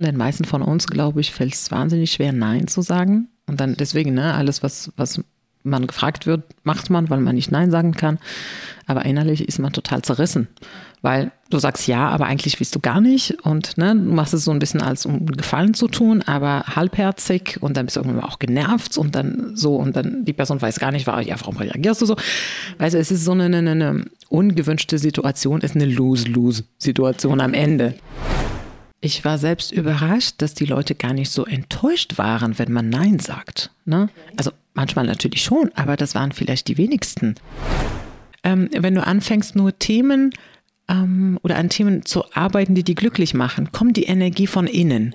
Den meisten von uns, glaube ich, fällt es wahnsinnig schwer, Nein zu sagen. Und dann deswegen, ne, alles, was, was man gefragt wird, macht man, weil man nicht Nein sagen kann. Aber innerlich ist man total zerrissen, weil du sagst ja, aber eigentlich willst du gar nicht und ne, du machst es so ein bisschen als um Gefallen zu tun, aber halbherzig und dann bist du irgendwann auch genervt und dann so und dann die Person weiß gar nicht, ja, warum reagierst du so? Du, es ist so eine, eine, eine ungewünschte Situation, ist eine Lose-Lose-Situation am Ende. Ich war selbst überrascht, dass die Leute gar nicht so enttäuscht waren, wenn man Nein sagt. Ne? Also manchmal natürlich schon, aber das waren vielleicht die wenigsten. Ähm, wenn du anfängst, nur Themen ähm, oder an Themen zu arbeiten, die dich glücklich machen, kommt die Energie von innen.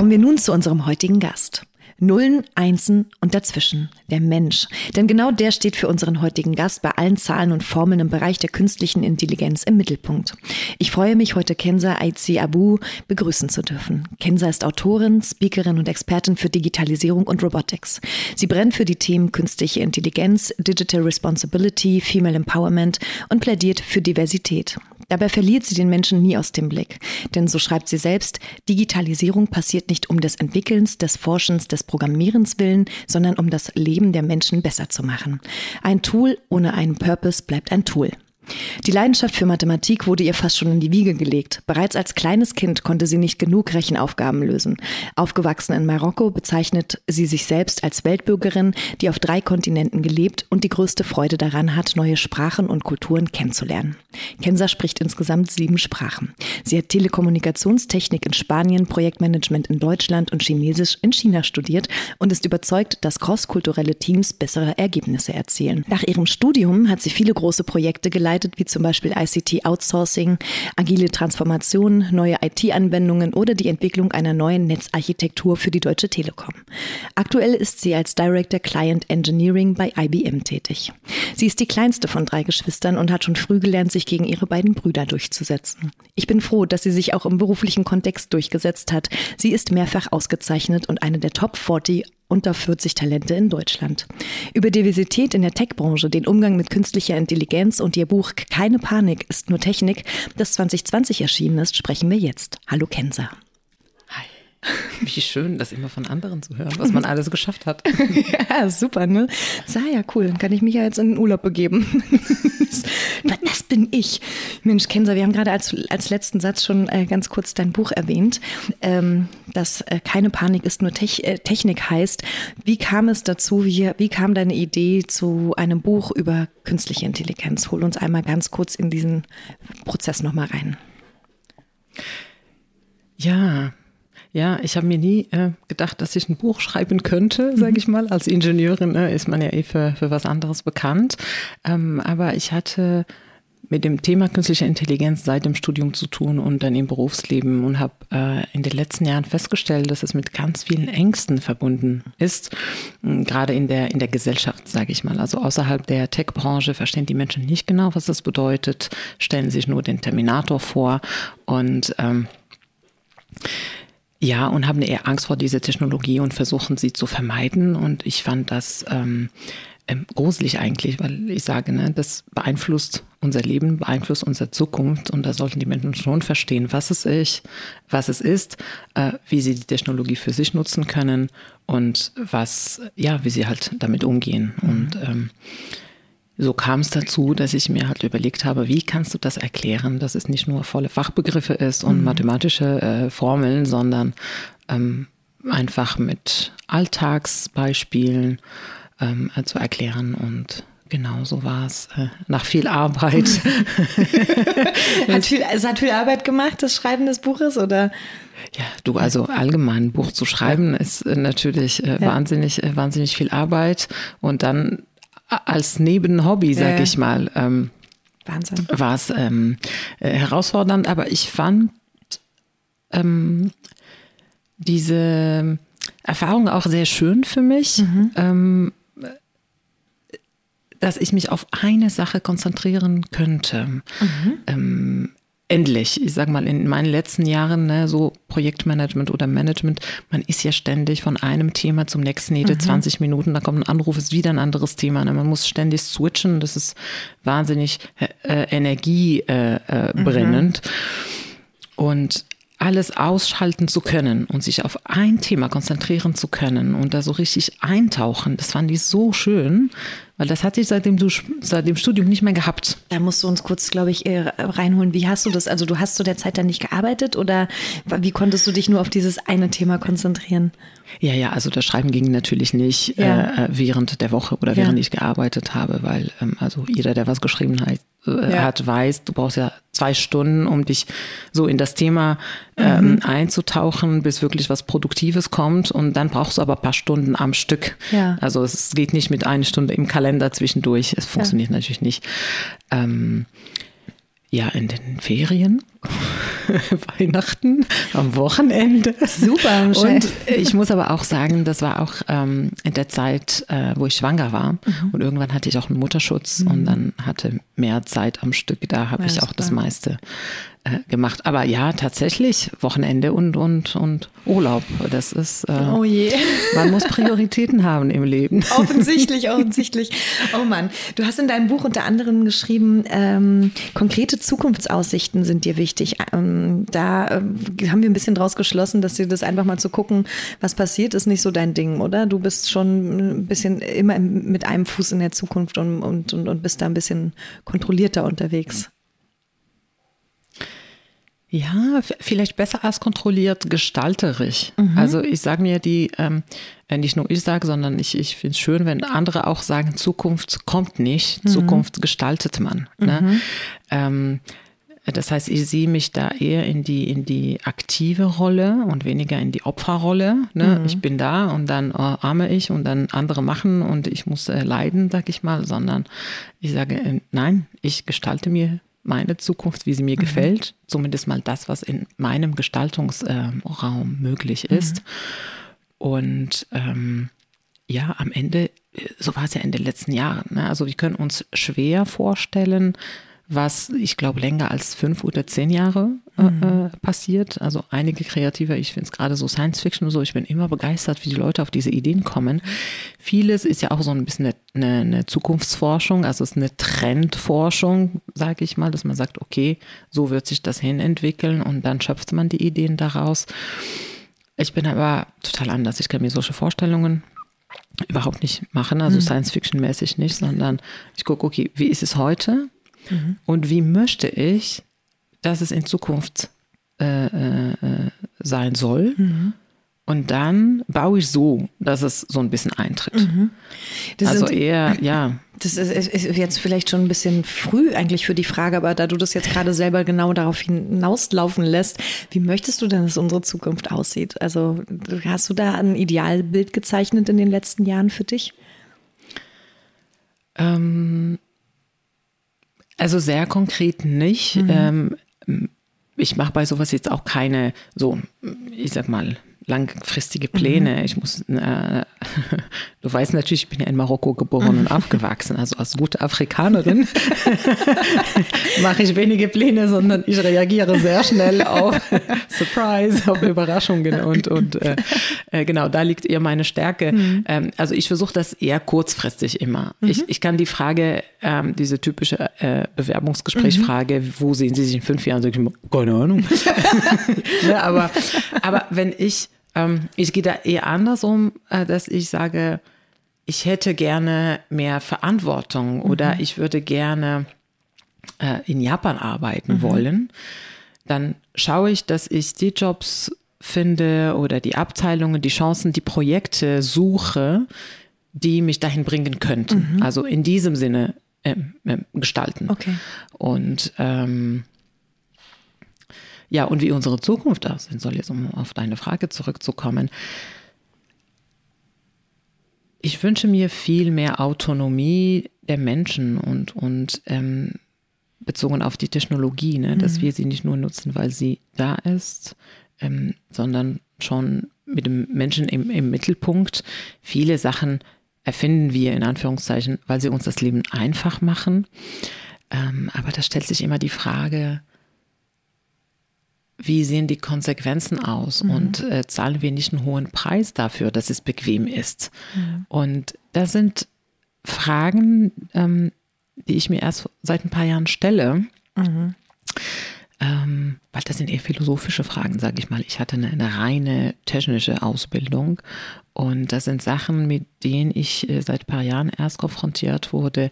Kommen wir nun zu unserem heutigen Gast. Nullen, Einsen und dazwischen. Der Mensch. Denn genau der steht für unseren heutigen Gast bei allen Zahlen und Formeln im Bereich der künstlichen Intelligenz im Mittelpunkt. Ich freue mich, heute Kenza Aizi Abu begrüßen zu dürfen. Kenza ist Autorin, Speakerin und Expertin für Digitalisierung und Robotics. Sie brennt für die Themen künstliche Intelligenz, Digital Responsibility, Female Empowerment und plädiert für Diversität. Dabei verliert sie den Menschen nie aus dem Blick. Denn so schreibt sie selbst, Digitalisierung passiert nicht um des Entwickelns, des Forschens, des Programmierens willen, sondern um das Leben der Menschen besser zu machen. Ein Tool ohne einen Purpose bleibt ein Tool. Die Leidenschaft für Mathematik wurde ihr fast schon in die Wiege gelegt. Bereits als kleines Kind konnte sie nicht genug Rechenaufgaben lösen. Aufgewachsen in Marokko bezeichnet sie sich selbst als Weltbürgerin, die auf drei Kontinenten gelebt und die größte Freude daran hat, neue Sprachen und Kulturen kennenzulernen. Kenza spricht insgesamt sieben Sprachen. Sie hat Telekommunikationstechnik in Spanien, Projektmanagement in Deutschland und Chinesisch in China studiert und ist überzeugt, dass crosskulturelle Teams bessere Ergebnisse erzielen. Nach ihrem Studium hat sie viele große Projekte geleitet begleitet, wie zum Beispiel ICT Outsourcing, agile Transformation, neue IT-Anwendungen oder die Entwicklung einer neuen Netzarchitektur für die Deutsche Telekom. Aktuell ist sie als Director Client Engineering bei IBM tätig. Sie ist die kleinste von drei Geschwistern und hat schon früh gelernt, sich gegen ihre beiden Brüder durchzusetzen. Ich bin froh, dass sie sich auch im beruflichen Kontext durchgesetzt hat. Sie ist mehrfach ausgezeichnet und eine der Top 40 unter 40 Talente in Deutschland. Über Diversität in der Tech-Branche, den Umgang mit künstlicher Intelligenz und ihr Buch Keine Panik ist nur Technik, das 2020 erschienen ist, sprechen wir jetzt. Hallo Kenza. Wie schön, das immer von anderen zu hören, was man alles geschafft hat. ja, super, ne? Sei ja cool, dann kann ich mich ja jetzt in den Urlaub begeben. das bin ich. Mensch, Kenza, wir haben gerade als, als letzten Satz schon äh, ganz kurz dein Buch erwähnt, ähm, dass äh, keine Panik ist nur Tech, äh, Technik heißt. Wie kam es dazu? Wie, wie kam deine Idee zu einem Buch über künstliche Intelligenz? Hol uns einmal ganz kurz in diesen Prozess nochmal rein. Ja, ja, ich habe mir nie äh, gedacht, dass ich ein Buch schreiben könnte, sage ich mal. Als Ingenieurin äh, ist man ja eh für, für was anderes bekannt. Ähm, aber ich hatte mit dem Thema künstliche Intelligenz seit dem Studium zu tun und dann im Berufsleben und habe äh, in den letzten Jahren festgestellt, dass es mit ganz vielen Ängsten verbunden ist, gerade in der in der Gesellschaft, sage ich mal. Also außerhalb der Tech-Branche verstehen die Menschen nicht genau, was das bedeutet, stellen sich nur den Terminator vor und ähm, ja, und haben eher Angst vor dieser Technologie und versuchen sie zu vermeiden. Und ich fand das ähm, ähm, gruselig eigentlich, weil ich sage, ne, das beeinflusst unser Leben, beeinflusst unsere Zukunft und da sollten die Menschen schon verstehen, was es ist, was es ist, äh, wie sie die Technologie für sich nutzen können und was, ja, wie sie halt damit umgehen. Mhm. Und ähm, so kam es dazu, dass ich mir halt überlegt habe, wie kannst du das erklären, dass es nicht nur volle Fachbegriffe ist und mhm. mathematische äh, Formeln, sondern ähm, einfach mit Alltagsbeispielen ähm, zu erklären und Genau, so war es. Äh, nach viel Arbeit. hat viel, es hat viel Arbeit gemacht, das Schreiben des Buches, oder? Ja, du, also allgemein ein Buch zu schreiben ist äh, natürlich äh, ja. wahnsinnig, äh, wahnsinnig viel Arbeit. Und dann als Nebenhobby, sag ja. ich mal, ähm, Wahnsinn. war es ähm, äh, herausfordernd. Aber ich fand ähm, diese Erfahrung auch sehr schön für mich. Mhm. Ähm, dass ich mich auf eine Sache konzentrieren könnte. Mhm. Endlich, ich sage mal, in meinen letzten Jahren, ne, so Projektmanagement oder Management, man ist ja ständig von einem Thema zum nächsten, jede mhm. 20 Minuten, da kommt ein Anruf, ist wieder ein anderes Thema. Ne? Man muss ständig switchen, das ist wahnsinnig äh, äh energiebrennend. Äh, äh, mhm. Und alles ausschalten zu können und sich auf ein Thema konzentrieren zu können und da so richtig eintauchen, das fand ich so schön, weil das hatte ich seit dem, seit dem Studium nicht mehr gehabt. Da musst du uns kurz, glaube ich, äh, reinholen. Wie hast du das? Also du hast zu der Zeit dann nicht gearbeitet oder wie konntest du dich nur auf dieses eine Thema konzentrieren? Ja, ja, also das Schreiben ging natürlich nicht ja. äh, während der Woche oder während ja. ich gearbeitet habe, weil ähm, also jeder, der was geschrieben hat, äh, ja. hat, weiß, du brauchst ja zwei Stunden, um dich so in das Thema ähm, mhm. einzutauchen, bis wirklich was Produktives kommt. Und dann brauchst du aber ein paar Stunden am Stück. Ja. Also es geht nicht mit einer Stunde im Kalender zwischendurch. Es funktioniert ja. natürlich nicht. Ähm, ja, in den Ferien, Weihnachten, am Wochenende. Super. Und ich muss aber auch sagen, das war auch ähm, in der Zeit, äh, wo ich schwanger war. Mhm. Und irgendwann hatte ich auch einen Mutterschutz mhm. und dann hatte mehr Zeit am Stück. Da habe ja, ich auch super. das meiste äh, gemacht. Aber ja, tatsächlich Wochenende und, und, und Urlaub. Das ist, äh, oh je. man muss Prioritäten haben im Leben. Offensichtlich, offensichtlich. Oh Mann. Du hast in deinem Buch unter anderem geschrieben, ähm, konkrete Zukunftsaussichten sind dir wichtig. Ähm, da äh, haben wir ein bisschen draus geschlossen, dass dir das einfach mal zu gucken, was passiert, ist nicht so dein Ding, oder? Du bist schon ein bisschen immer mit einem Fuß in der Zukunft und, und, und, und bist da ein bisschen kontrollierter unterwegs. Ja, vielleicht besser als kontrolliert, gestalterisch. Mhm. Also ich sage mir die, ähm, äh, nicht nur ich sage, sondern ich, ich finde es schön, wenn andere auch sagen, Zukunft kommt nicht, mhm. Zukunft gestaltet man. Ne? Mhm. Ähm, das heißt, ich sehe mich da eher in die, in die aktive Rolle und weniger in die Opferrolle. Ne? Mhm. Ich bin da und dann oh, arme ich und dann andere machen und ich muss äh, leiden, sag ich mal, sondern ich sage, äh, nein, ich gestalte mir meine Zukunft, wie sie mir mhm. gefällt, zumindest mal das, was in meinem Gestaltungsraum äh, möglich mhm. ist. Mhm. Und ähm, ja, am Ende, so war es ja in den letzten Jahren. Ne? Also wir können uns schwer vorstellen, was ich glaube länger als fünf oder zehn Jahre äh, mhm. äh, passiert. Also einige Kreative, ich finde es gerade so Science Fiction und so, ich bin immer begeistert, wie die Leute auf diese Ideen kommen. Vieles ist ja auch so ein bisschen eine, eine, eine Zukunftsforschung, also es ist eine Trendforschung, sage ich mal, dass man sagt, okay, so wird sich das hinentwickeln und dann schöpft man die Ideen daraus. Ich bin aber total anders. Ich kann mir solche Vorstellungen überhaupt nicht machen, also mhm. Science-Fiction-mäßig nicht, sondern ich gucke, okay, wie ist es heute? Mhm. Und wie möchte ich, dass es in Zukunft äh, äh, sein soll? Mhm. Und dann baue ich so, dass es so ein bisschen eintritt. Mhm. also sind, eher, ja. Das ist, ist, jetzt vielleicht schon ein bisschen früh eigentlich für die Frage, aber da du das jetzt gerade selber genau darauf hinauslaufen lässt, wie möchtest du denn, dass unsere Zukunft aussieht? Also hast du da ein Idealbild gezeichnet in den letzten Jahren für dich? Ähm, also sehr konkret nicht. Mhm. Ähm, ich mache bei sowas jetzt auch keine so, ich sag mal, langfristige Pläne. Mhm. Ich muss, äh, du weißt natürlich, ich bin ja in Marokko geboren und aufgewachsen. Also als gute Afrikanerin mache ich wenige Pläne, sondern ich reagiere sehr schnell auf Surprise, auf Überraschungen und, und äh, äh, genau, da liegt eher meine Stärke. Mhm. Ähm, also ich versuche das eher kurzfristig immer. Mhm. Ich, ich kann die Frage, ähm, diese typische äh, Bewerbungsgesprächfrage, mhm. wo sehen Sie sich in fünf Jahren? Sag ich immer, keine Ahnung. ja, aber, aber wenn ich ähm, ich gehe da eher anders um, äh, dass ich sage, ich hätte gerne mehr Verantwortung mhm. oder ich würde gerne äh, in Japan arbeiten mhm. wollen. Dann schaue ich, dass ich die Jobs finde oder die Abteilungen, die Chancen, die Projekte suche, die mich dahin bringen könnten. Mhm. Also in diesem Sinne ähm, ähm, gestalten. Okay. Und ähm, ja, und wie unsere Zukunft aussehen soll, jetzt um auf deine Frage zurückzukommen. Ich wünsche mir viel mehr Autonomie der Menschen und, und ähm, bezogen auf die Technologie, ne? dass mhm. wir sie nicht nur nutzen, weil sie da ist, ähm, sondern schon mit dem Menschen im, im Mittelpunkt. Viele Sachen erfinden wir in Anführungszeichen, weil sie uns das Leben einfach machen. Ähm, aber da stellt sich immer die Frage, wie sehen die Konsequenzen aus mhm. und äh, zahlen wir nicht einen hohen Preis dafür, dass es bequem ist? Mhm. Und das sind Fragen, ähm, die ich mir erst seit ein paar Jahren stelle. Mhm. Ähm, weil das sind eher philosophische Fragen, sage ich mal. Ich hatte eine, eine, reine technische Ausbildung und das sind Sachen, mit denen ich äh, seit ein paar Jahren erst konfrontiert wurde,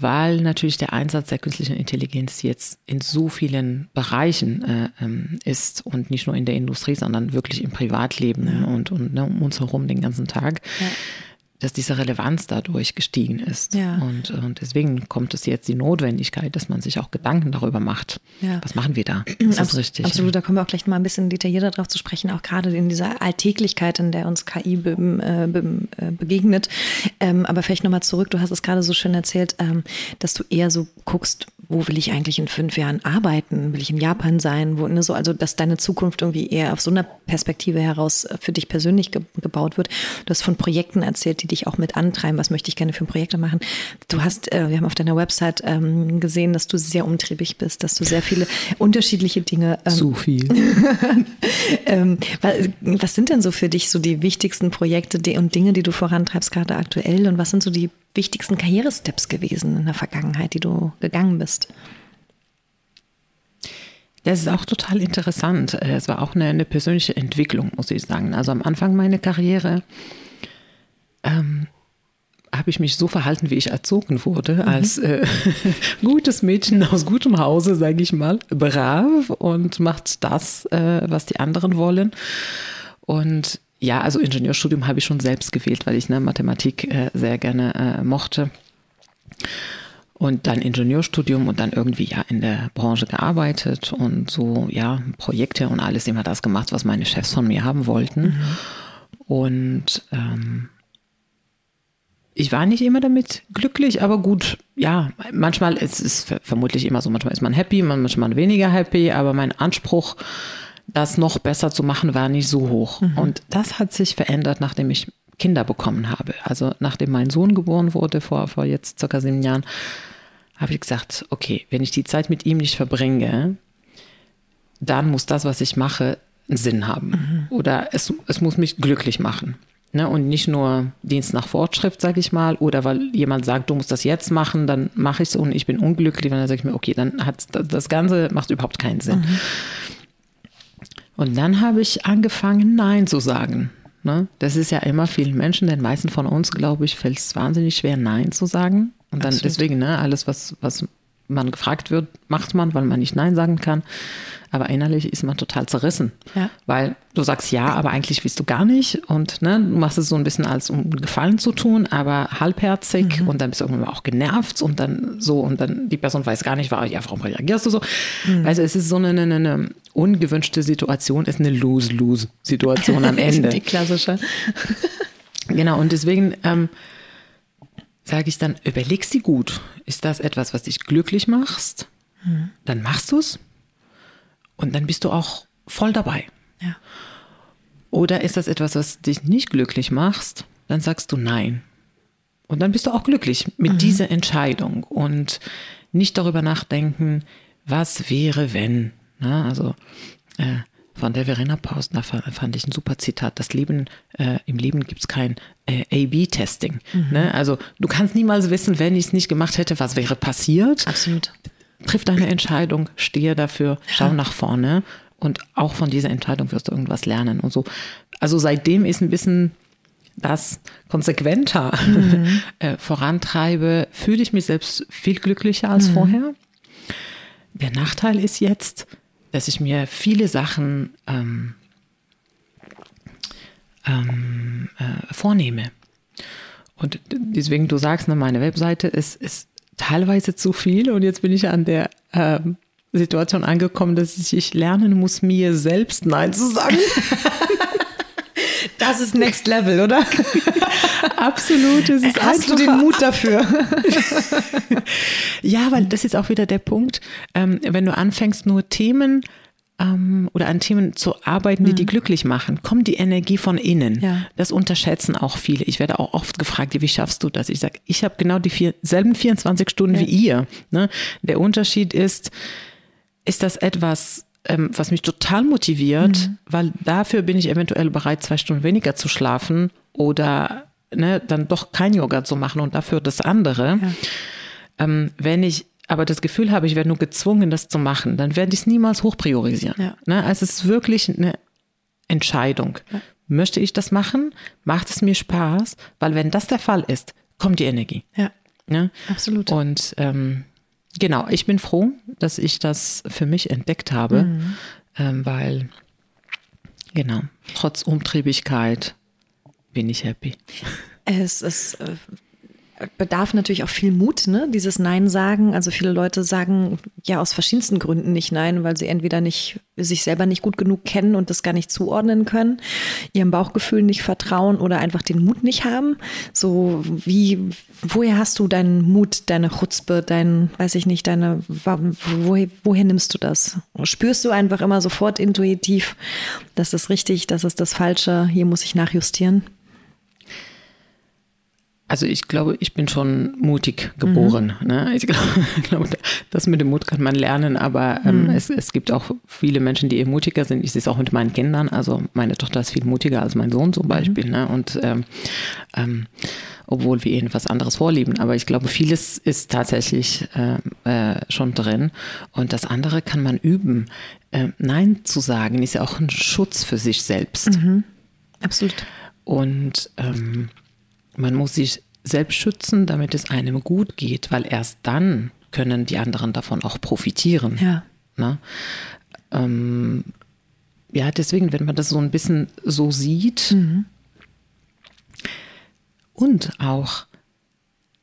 weil natürlich der Einsatz der künstlichen Intelligenz jetzt in so vielen Bereichen äh, ähm, ist und nicht nur in der Industrie, sondern wirklich im Privatleben ja. und, und ne, um uns herum den ganzen Tag. Ja dass diese Relevanz dadurch gestiegen ist. Ja. Und, und deswegen kommt es jetzt die Notwendigkeit, dass man sich auch Gedanken darüber macht. Ja. Was machen wir da? Ist das richtig? Absolut, da kommen wir auch gleich mal ein bisschen detaillierter darauf zu sprechen, auch gerade in dieser Alltäglichkeit, in der uns KI be äh, be äh, begegnet. Ähm, aber vielleicht nochmal zurück, du hast es gerade so schön erzählt, ähm, dass du eher so guckst, wo will ich eigentlich in fünf Jahren arbeiten? Will ich in Japan sein? Wo, ne, so, also, dass deine Zukunft irgendwie eher auf so einer Perspektive heraus für dich persönlich ge gebaut wird. Du hast von Projekten erzählt, die dich auch mit antreiben. Was möchte ich gerne für Projekte machen? Du hast, äh, wir haben auf deiner Website ähm, gesehen, dass du sehr umtriebig bist, dass du sehr viele unterschiedliche Dinge. Ähm, Zu viel. ähm, was, was sind denn so für dich so die wichtigsten Projekte und Dinge, die du vorantreibst gerade aktuell? Und was sind so die wichtigsten Karrieresteps gewesen in der Vergangenheit, die du gegangen bist? Das ist auch total interessant. Es war auch eine, eine, persönliche Entwicklung, muss ich sagen. Also am Anfang meiner Karriere ähm, habe ich mich so verhalten, wie ich erzogen wurde, mhm. als äh, gutes Mädchen aus gutem Hause, sage ich mal, brav und macht das, äh, was die anderen wollen. Und ja, also Ingenieurstudium habe ich schon selbst gewählt, weil ich ne, Mathematik äh, sehr gerne äh, mochte. Und dann Ingenieurstudium und dann irgendwie ja in der Branche gearbeitet und so, ja, Projekte und alles immer das gemacht, was meine Chefs von mir haben wollten. Mhm. Und ähm, ich war nicht immer damit glücklich, aber gut, ja, manchmal ist es vermutlich immer so, manchmal ist man happy, manchmal weniger happy, aber mein Anspruch das noch besser zu machen, war nicht so hoch. Mhm. Und das hat sich verändert, nachdem ich Kinder bekommen habe. Also nachdem mein Sohn geboren wurde, vor, vor jetzt circa sieben Jahren, habe ich gesagt, okay, wenn ich die Zeit mit ihm nicht verbringe, dann muss das, was ich mache, einen Sinn haben. Mhm. Oder es, es muss mich glücklich machen. Ne, und nicht nur Dienst nach Fortschrift, sage ich mal, oder weil jemand sagt, du musst das jetzt machen, dann mache ich es und ich bin unglücklich, und dann sage ich mir, okay, dann hat das Ganze macht überhaupt keinen Sinn. Mhm. Und dann habe ich angefangen, Nein zu sagen. Ne? Das ist ja immer vielen Menschen, den meisten von uns, glaube ich, fällt es wahnsinnig schwer, Nein zu sagen. Und dann Absolut. deswegen, ne, alles, was, was man gefragt wird, macht man, weil man nicht Nein sagen kann aber innerlich ist man total zerrissen. Ja. Weil du sagst ja, aber eigentlich willst du gar nicht und ne, du machst es so ein bisschen als um Gefallen zu tun, aber halbherzig mhm. und dann bist du irgendwann auch genervt und dann so und dann die Person weiß gar nicht, ja, warum reagierst du so? Mhm. Also es ist so eine, eine, eine ungewünschte Situation, ist eine Lose-Lose-Situation am Ende. die klassische. genau, und deswegen ähm, sage ich dann, überleg sie gut. Ist das etwas, was dich glücklich machst? Mhm. Dann machst du es. Und dann bist du auch voll dabei. Ja. Oder ist das etwas, was dich nicht glücklich macht? Dann sagst du nein. Und dann bist du auch glücklich mit mhm. dieser Entscheidung und nicht darüber nachdenken, was wäre, wenn. Na, also äh, von der Verena Pausner fand ich ein super Zitat. Das Leben, äh, im Leben gibt es kein äh, A-B-Testing. Mhm. Ne? Also du kannst niemals wissen, wenn ich es nicht gemacht hätte, was wäre passiert. Absolut triff deine Entscheidung, stehe dafür, schau ja. nach vorne und auch von dieser Entscheidung wirst du irgendwas lernen und so. Also seitdem ist ein bisschen das konsequenter mhm. äh, vorantreibe, fühle ich mich selbst viel glücklicher als mhm. vorher. Der Nachteil ist jetzt, dass ich mir viele Sachen ähm, ähm, äh, vornehme. Und deswegen, du sagst, ne, meine Webseite ist, ist teilweise zu viel und jetzt bin ich an der ähm, Situation angekommen, dass ich lernen muss, mir selbst Nein zu sagen. Das ist Next Level, oder? Absolut. Es ist Hast du den Mut dafür? ja, weil das ist auch wieder der Punkt, ähm, wenn du anfängst, nur Themen ähm, oder an Themen zu arbeiten, die mhm. die glücklich machen, kommt die Energie von innen. Ja. Das unterschätzen auch viele. Ich werde auch oft gefragt, wie schaffst du das? Ich sage, ich habe genau die vier, selben 24 Stunden ja. wie ihr. Ne? Der Unterschied ist, ist das etwas, ähm, was mich total motiviert, mhm. weil dafür bin ich eventuell bereit, zwei Stunden weniger zu schlafen oder ne, dann doch kein Yoga zu machen und dafür das andere. Ja. Ähm, wenn ich aber das Gefühl habe, ich werde nur gezwungen, das zu machen, dann werde ich es niemals hochpriorisieren. Ja. Ne? Also es ist wirklich eine Entscheidung. Ja. Möchte ich das machen? Macht es mir Spaß? Weil wenn das der Fall ist, kommt die Energie. Ja, ne? absolut. Und ähm, genau, ich bin froh, dass ich das für mich entdeckt habe, mhm. ähm, weil genau, trotz Umtriebigkeit bin ich happy. Es ist äh, bedarf natürlich auch viel Mut, ne? dieses Nein sagen. Also viele Leute sagen ja aus verschiedensten Gründen nicht Nein, weil sie entweder nicht sich selber nicht gut genug kennen und das gar nicht zuordnen können, ihrem Bauchgefühl nicht vertrauen oder einfach den Mut nicht haben. So wie, woher hast du deinen Mut, deine Chutzpe, dein, weiß ich nicht, deine, woher, woher nimmst du das? Spürst du einfach immer sofort intuitiv, das ist richtig, das ist das Falsche, hier muss ich nachjustieren? Also ich glaube, ich bin schon mutig geboren. Mhm. Ne? Ich glaube, das mit dem Mut kann man lernen, aber ähm, mhm. es, es gibt auch viele Menschen, die eher mutiger sind. Ich sehe es auch mit meinen Kindern. Also meine Tochter ist viel mutiger als mein Sohn zum mhm. Beispiel. Mhm. Ne? Und ähm, ähm, obwohl wir ihnen was anderes vorlieben. Aber ich glaube, vieles ist tatsächlich äh, äh, schon drin. Und das andere kann man üben. Äh, Nein zu sagen ist ja auch ein Schutz für sich selbst. Mhm. Absolut. Und ähm, man muss sich selbst schützen, damit es einem gut geht, weil erst dann können die anderen davon auch profitieren. Ja. Ne? Ähm, ja, deswegen, wenn man das so ein bisschen so sieht mhm. und auch,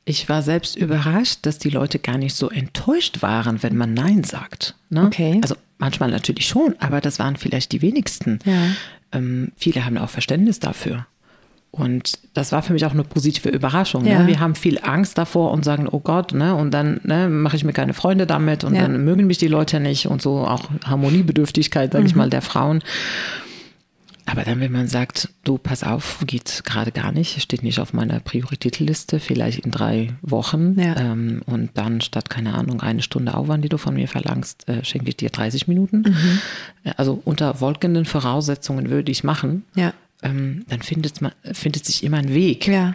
ich war selbst überrascht, dass die Leute gar nicht so enttäuscht waren, wenn man Nein sagt. Ne? Okay. Also manchmal natürlich schon, aber das waren vielleicht die wenigsten. Ja. Ähm, viele haben auch Verständnis dafür. Und das war für mich auch eine positive Überraschung. Ne? Ja. Ne? Wir haben viel Angst davor und sagen, oh Gott, ne? und dann ne, mache ich mir keine Freunde damit und ja. dann mögen mich die Leute nicht und so auch Harmoniebedürftigkeit, sage mhm. ich mal, der Frauen. Aber dann, wenn man sagt, du, pass auf, geht gerade gar nicht, steht nicht auf meiner Prioritätenliste, vielleicht in drei Wochen. Ja. Ähm, und dann statt, keine Ahnung, eine Stunde Aufwand, die du von mir verlangst, äh, schenke ich dir 30 Minuten. Mhm. Also unter wolkenden Voraussetzungen würde ich machen. Ja ähm, dann findet, man, findet sich immer ein Weg. Ja.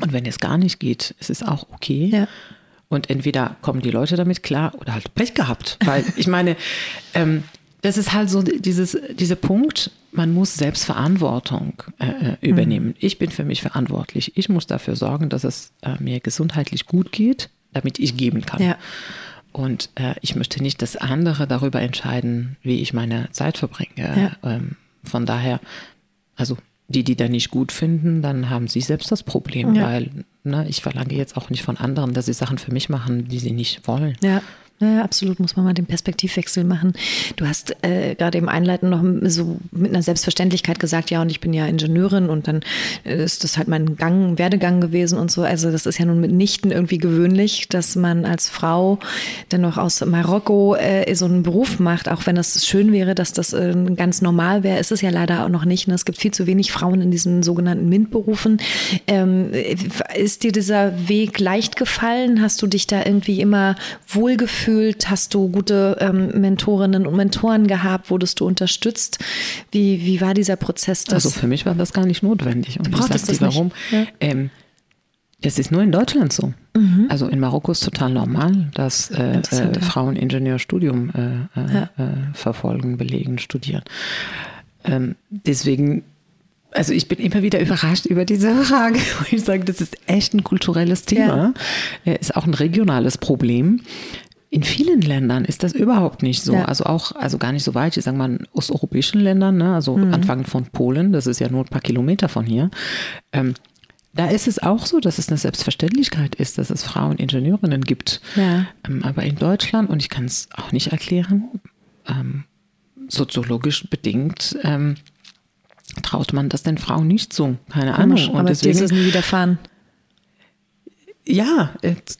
Und wenn es gar nicht geht, ist es auch okay. Ja. Und entweder kommen die Leute damit klar oder halt Pech gehabt. Weil ich meine, ähm, das ist halt so dieses, dieser Punkt, man muss Selbstverantwortung äh, äh, übernehmen. Mhm. Ich bin für mich verantwortlich. Ich muss dafür sorgen, dass es äh, mir gesundheitlich gut geht, damit ich geben kann. Ja. Und äh, ich möchte nicht, dass andere darüber entscheiden, wie ich meine Zeit verbringe. Ja. Ähm, von daher also die, die da nicht gut finden, dann haben sie selbst das Problem, ja. weil ne, ich verlange jetzt auch nicht von anderen, dass sie Sachen für mich machen, die sie nicht wollen. Ja. Ja, absolut muss man mal den Perspektivwechsel machen. Du hast äh, gerade im Einleiten noch so mit einer Selbstverständlichkeit gesagt, ja, und ich bin ja Ingenieurin und dann ist das halt mein Gang, Werdegang gewesen und so. Also das ist ja nun mitnichten irgendwie gewöhnlich, dass man als Frau dann noch aus Marokko äh, so einen Beruf macht, auch wenn es schön wäre, dass das äh, ganz normal wäre. Ist es ja leider auch noch nicht. Ne? Es gibt viel zu wenig Frauen in diesen sogenannten MINT-Berufen. Ähm, ist dir dieser Weg leicht gefallen? Hast du dich da irgendwie immer wohlgefühlt? Gefühlt? Hast du gute ähm, Mentorinnen und Mentoren gehabt? Wurdest du unterstützt? Wie, wie war dieser Prozess? also für mich war das gar nicht notwendig. Und du ich sag dir, warum. Ja. Ähm, das ist nur in Deutschland so. Mhm. Also in Marokko ist total normal, dass äh, äh, Frauen Ingenieurstudium äh, äh, ja. Äh, verfolgen, belegen, studieren. Ähm, deswegen also ich bin immer wieder überrascht über diese Frage. Ich sage, das ist echt ein kulturelles Thema. Ja. Ist auch ein regionales Problem. In vielen Ländern ist das überhaupt nicht so. Ja. Also auch, also gar nicht so weit, ich sage mal in osteuropäischen Ländern, ne? also Mhm. anfangen von Polen, das ist ja nur ein paar Kilometer von hier. Ähm, da ist es auch so, dass es eine Selbstverständlichkeit ist, dass es Frauen Ingenieurinnen gibt. Ja. Ähm, aber in Deutschland, und ich kann es auch nicht erklären, ähm, soziologisch bedingt, ähm, traut man das den Frauen nicht zu. Keine Komisch, Ahnung. aber dir ist es nie widerfahren. Ja, es-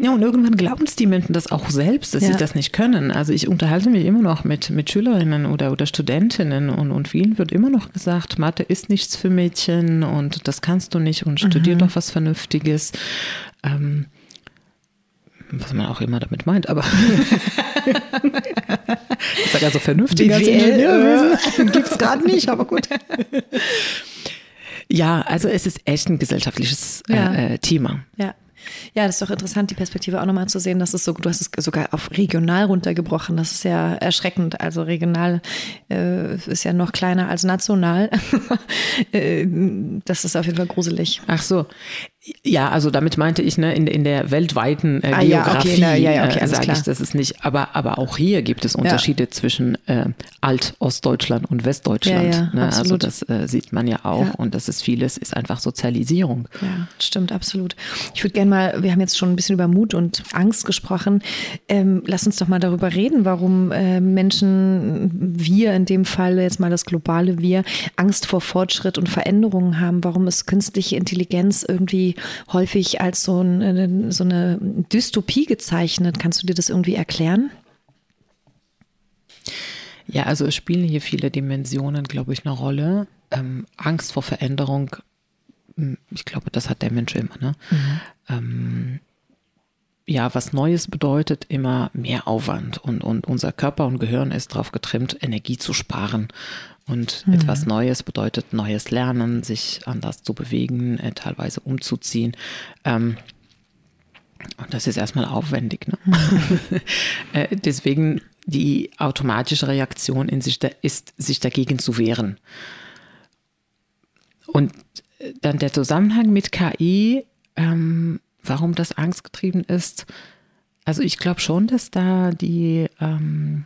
ja, und irgendwann glauben es die Menschen das auch selbst, dass Ja. sie das nicht können. Also ich unterhalte mich immer noch mit, mit Schülerinnen oder, oder Studentinnen und, und vielen wird immer noch gesagt, Mathe ist nichts für Mädchen und das kannst du nicht und studier Mhm. doch was Vernünftiges. Ähm, was man auch immer damit meint, aber ich sage also vernünftig als Ingenieurwesen gibt es gerade nicht, aber gut. Ja, also es ist echt ein gesellschaftliches Ja. äh, äh, Thema. Ja. Ja, das ist doch interessant, die Perspektive auch nochmal zu sehen, dass es so, du hast es sogar auf regional runtergebrochen. Das ist ja erschreckend. Also regional äh, ist ja noch kleiner als national. Äh, das ist auf jeden Fall gruselig. Ach so. Ja, also damit meinte ich, ne, in, in der weltweiten äh, Ah, ja, okay, Geografie ja, ja, okay, äh, sage ich, das ist nicht, aber, aber auch hier gibt es Unterschiede zwischen äh, Alt-Ostdeutschland und Westdeutschland. Ja, ja, ne? Also absolut. das äh, sieht man ja auch und das ist vieles, ist einfach Sozialisierung. Ja, stimmt, absolut. Ich würde gerne mal, wir haben jetzt schon ein bisschen über Mut und Angst gesprochen. Ähm, lass uns doch mal darüber reden, warum äh, Menschen, wir in dem Fall jetzt mal das globale Wir, Angst vor Fortschritt und Veränderungen haben, warum ist künstliche Intelligenz irgendwie häufig als so, ein, so eine Dystopie gezeichnet. Kannst du dir das irgendwie erklären? Ja, also es spielen hier viele Dimensionen, glaube ich, eine Rolle. Ähm, Angst vor Veränderung, hm, ich glaube, das hat der Mensch immer. Ne? Ähm, ja, was Neues bedeutet immer mehr Aufwand und, und unser Körper und Gehirn ist darauf getrimmt, Energie zu sparen. Und etwas Neues bedeutet neues Lernen, sich anders zu bewegen, äh, teilweise umzuziehen. Ähm, und das ist erstmal aufwendig. Ne? äh, deswegen die automatische Reaktion in sich da ist, sich dagegen zu wehren. Und äh, dann der Zusammenhang mit KI, ähm, warum das angstgetrieben ist. Also ich glaube schon, dass da die ähm,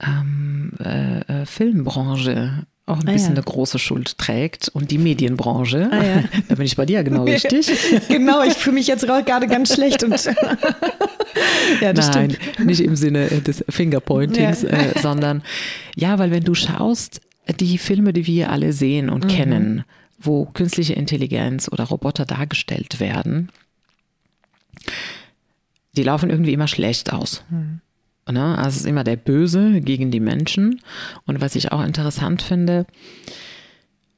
ähm, äh, äh, Filmbranche auch ein Ah, bisschen ja. eine große Schuld trägt und die Medienbranche. Ah, ja. Da bin ich bei dir genau richtig. genau, ich fühle mich jetzt gerade ganz schlecht und ja, das Nein, stimmt. nicht im Sinne äh, des Fingerpointings, Ja. äh, sondern ja, weil wenn du schaust, die Filme, die wir alle sehen Mhm. und kennen, wo künstliche Intelligenz oder Roboter dargestellt werden, die laufen irgendwie immer schlecht aus. Mhm. Ne? Also es ist immer der Böse gegen die Menschen. Und was ich auch interessant finde,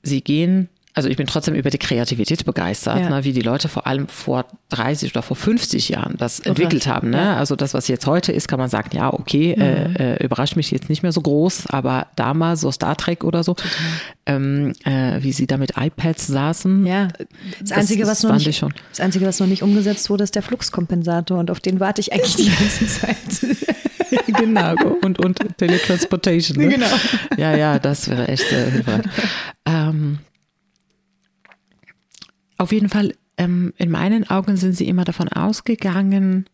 sie gehen, also ich bin trotzdem über die Kreativität begeistert, Ja. ne, wie die Leute vor allem vor 30 oder vor 50 Jahren das entwickelt haben. Ne? Ja. Mhm. Also das, was jetzt heute ist, kann man sagen, ja, okay, äh, äh, überrascht mich jetzt nicht mehr so groß, aber damals so Star Trek oder so, ähm, äh, wie sie da mit iPads saßen. Ja, das Das- Einzige, was noch fand nicht, ich schon. das Einzige, was noch nicht umgesetzt wurde, ist der Fluxkompensator und auf den warte ich eigentlich die ganze Zeit. genau. Und, und Teletransportation. Ne? Genau. Ja, ja, das wäre echt äh, hilfreich. Ähm, auf jeden Fall, ähm, in meinen Augen sind sie immer davon ausgegangen,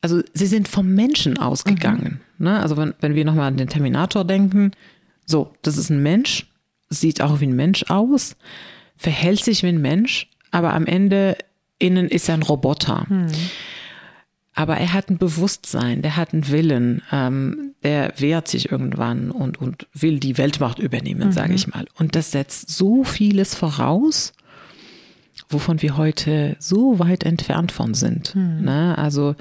also sie sind vom Menschen ausgegangen. Ne? Also wenn, wenn wir nochmal an den Terminator denken, so, das ist ein Mensch, sieht auch wie ein Mensch aus, verhält sich wie ein Mensch, aber am Ende innen ist er ein Roboter. Aber er hat ein Bewusstsein, der hat einen Willen, ähm, der wehrt sich irgendwann und, und will die Weltmacht übernehmen, sage ich mal. Und das setzt so vieles voraus, wovon wir heute so weit entfernt von sind. Ne? Also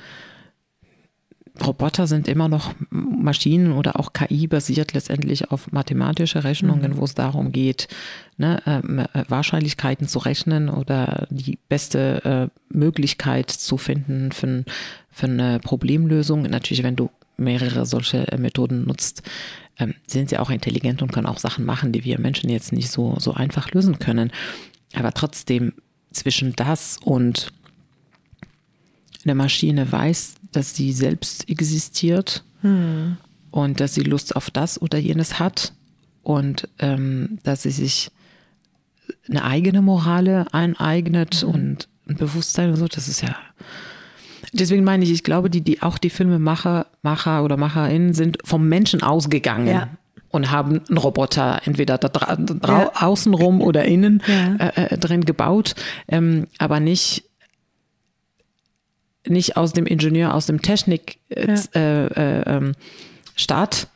Roboter sind immer noch Maschinen oder auch KI basiert letztendlich auf mathematische Rechnungen, wo es darum geht, ne, ähm, äh, Wahrscheinlichkeiten zu rechnen oder die beste äh, Möglichkeit zu finden für, für eine Problemlösung. Natürlich, wenn du mehrere solche äh, Methoden nutzt, ähm, sind sie auch intelligent und können auch Sachen machen, die wir Menschen jetzt nicht so, so einfach lösen können. Aber trotzdem zwischen das und eine Maschine weiß, dass sie selbst existiert und dass sie Lust auf das oder jenes hat und ähm, dass sie sich eine eigene Morale eineignet und ein Bewusstsein und so, das ist ja. deswegen meine ich, ich glaube, die, die auch die Filmemacher, Macher oder Macherinnen sind vom Menschen ausgegangen. Ja. Und haben einen Roboter entweder da Ja. außenrum oder innen Ja. äh, äh, drin gebaut, ähm, aber nicht, nicht aus dem Ingenieur, aus dem Technik äh, Ja. äh, äh, ähm, Staat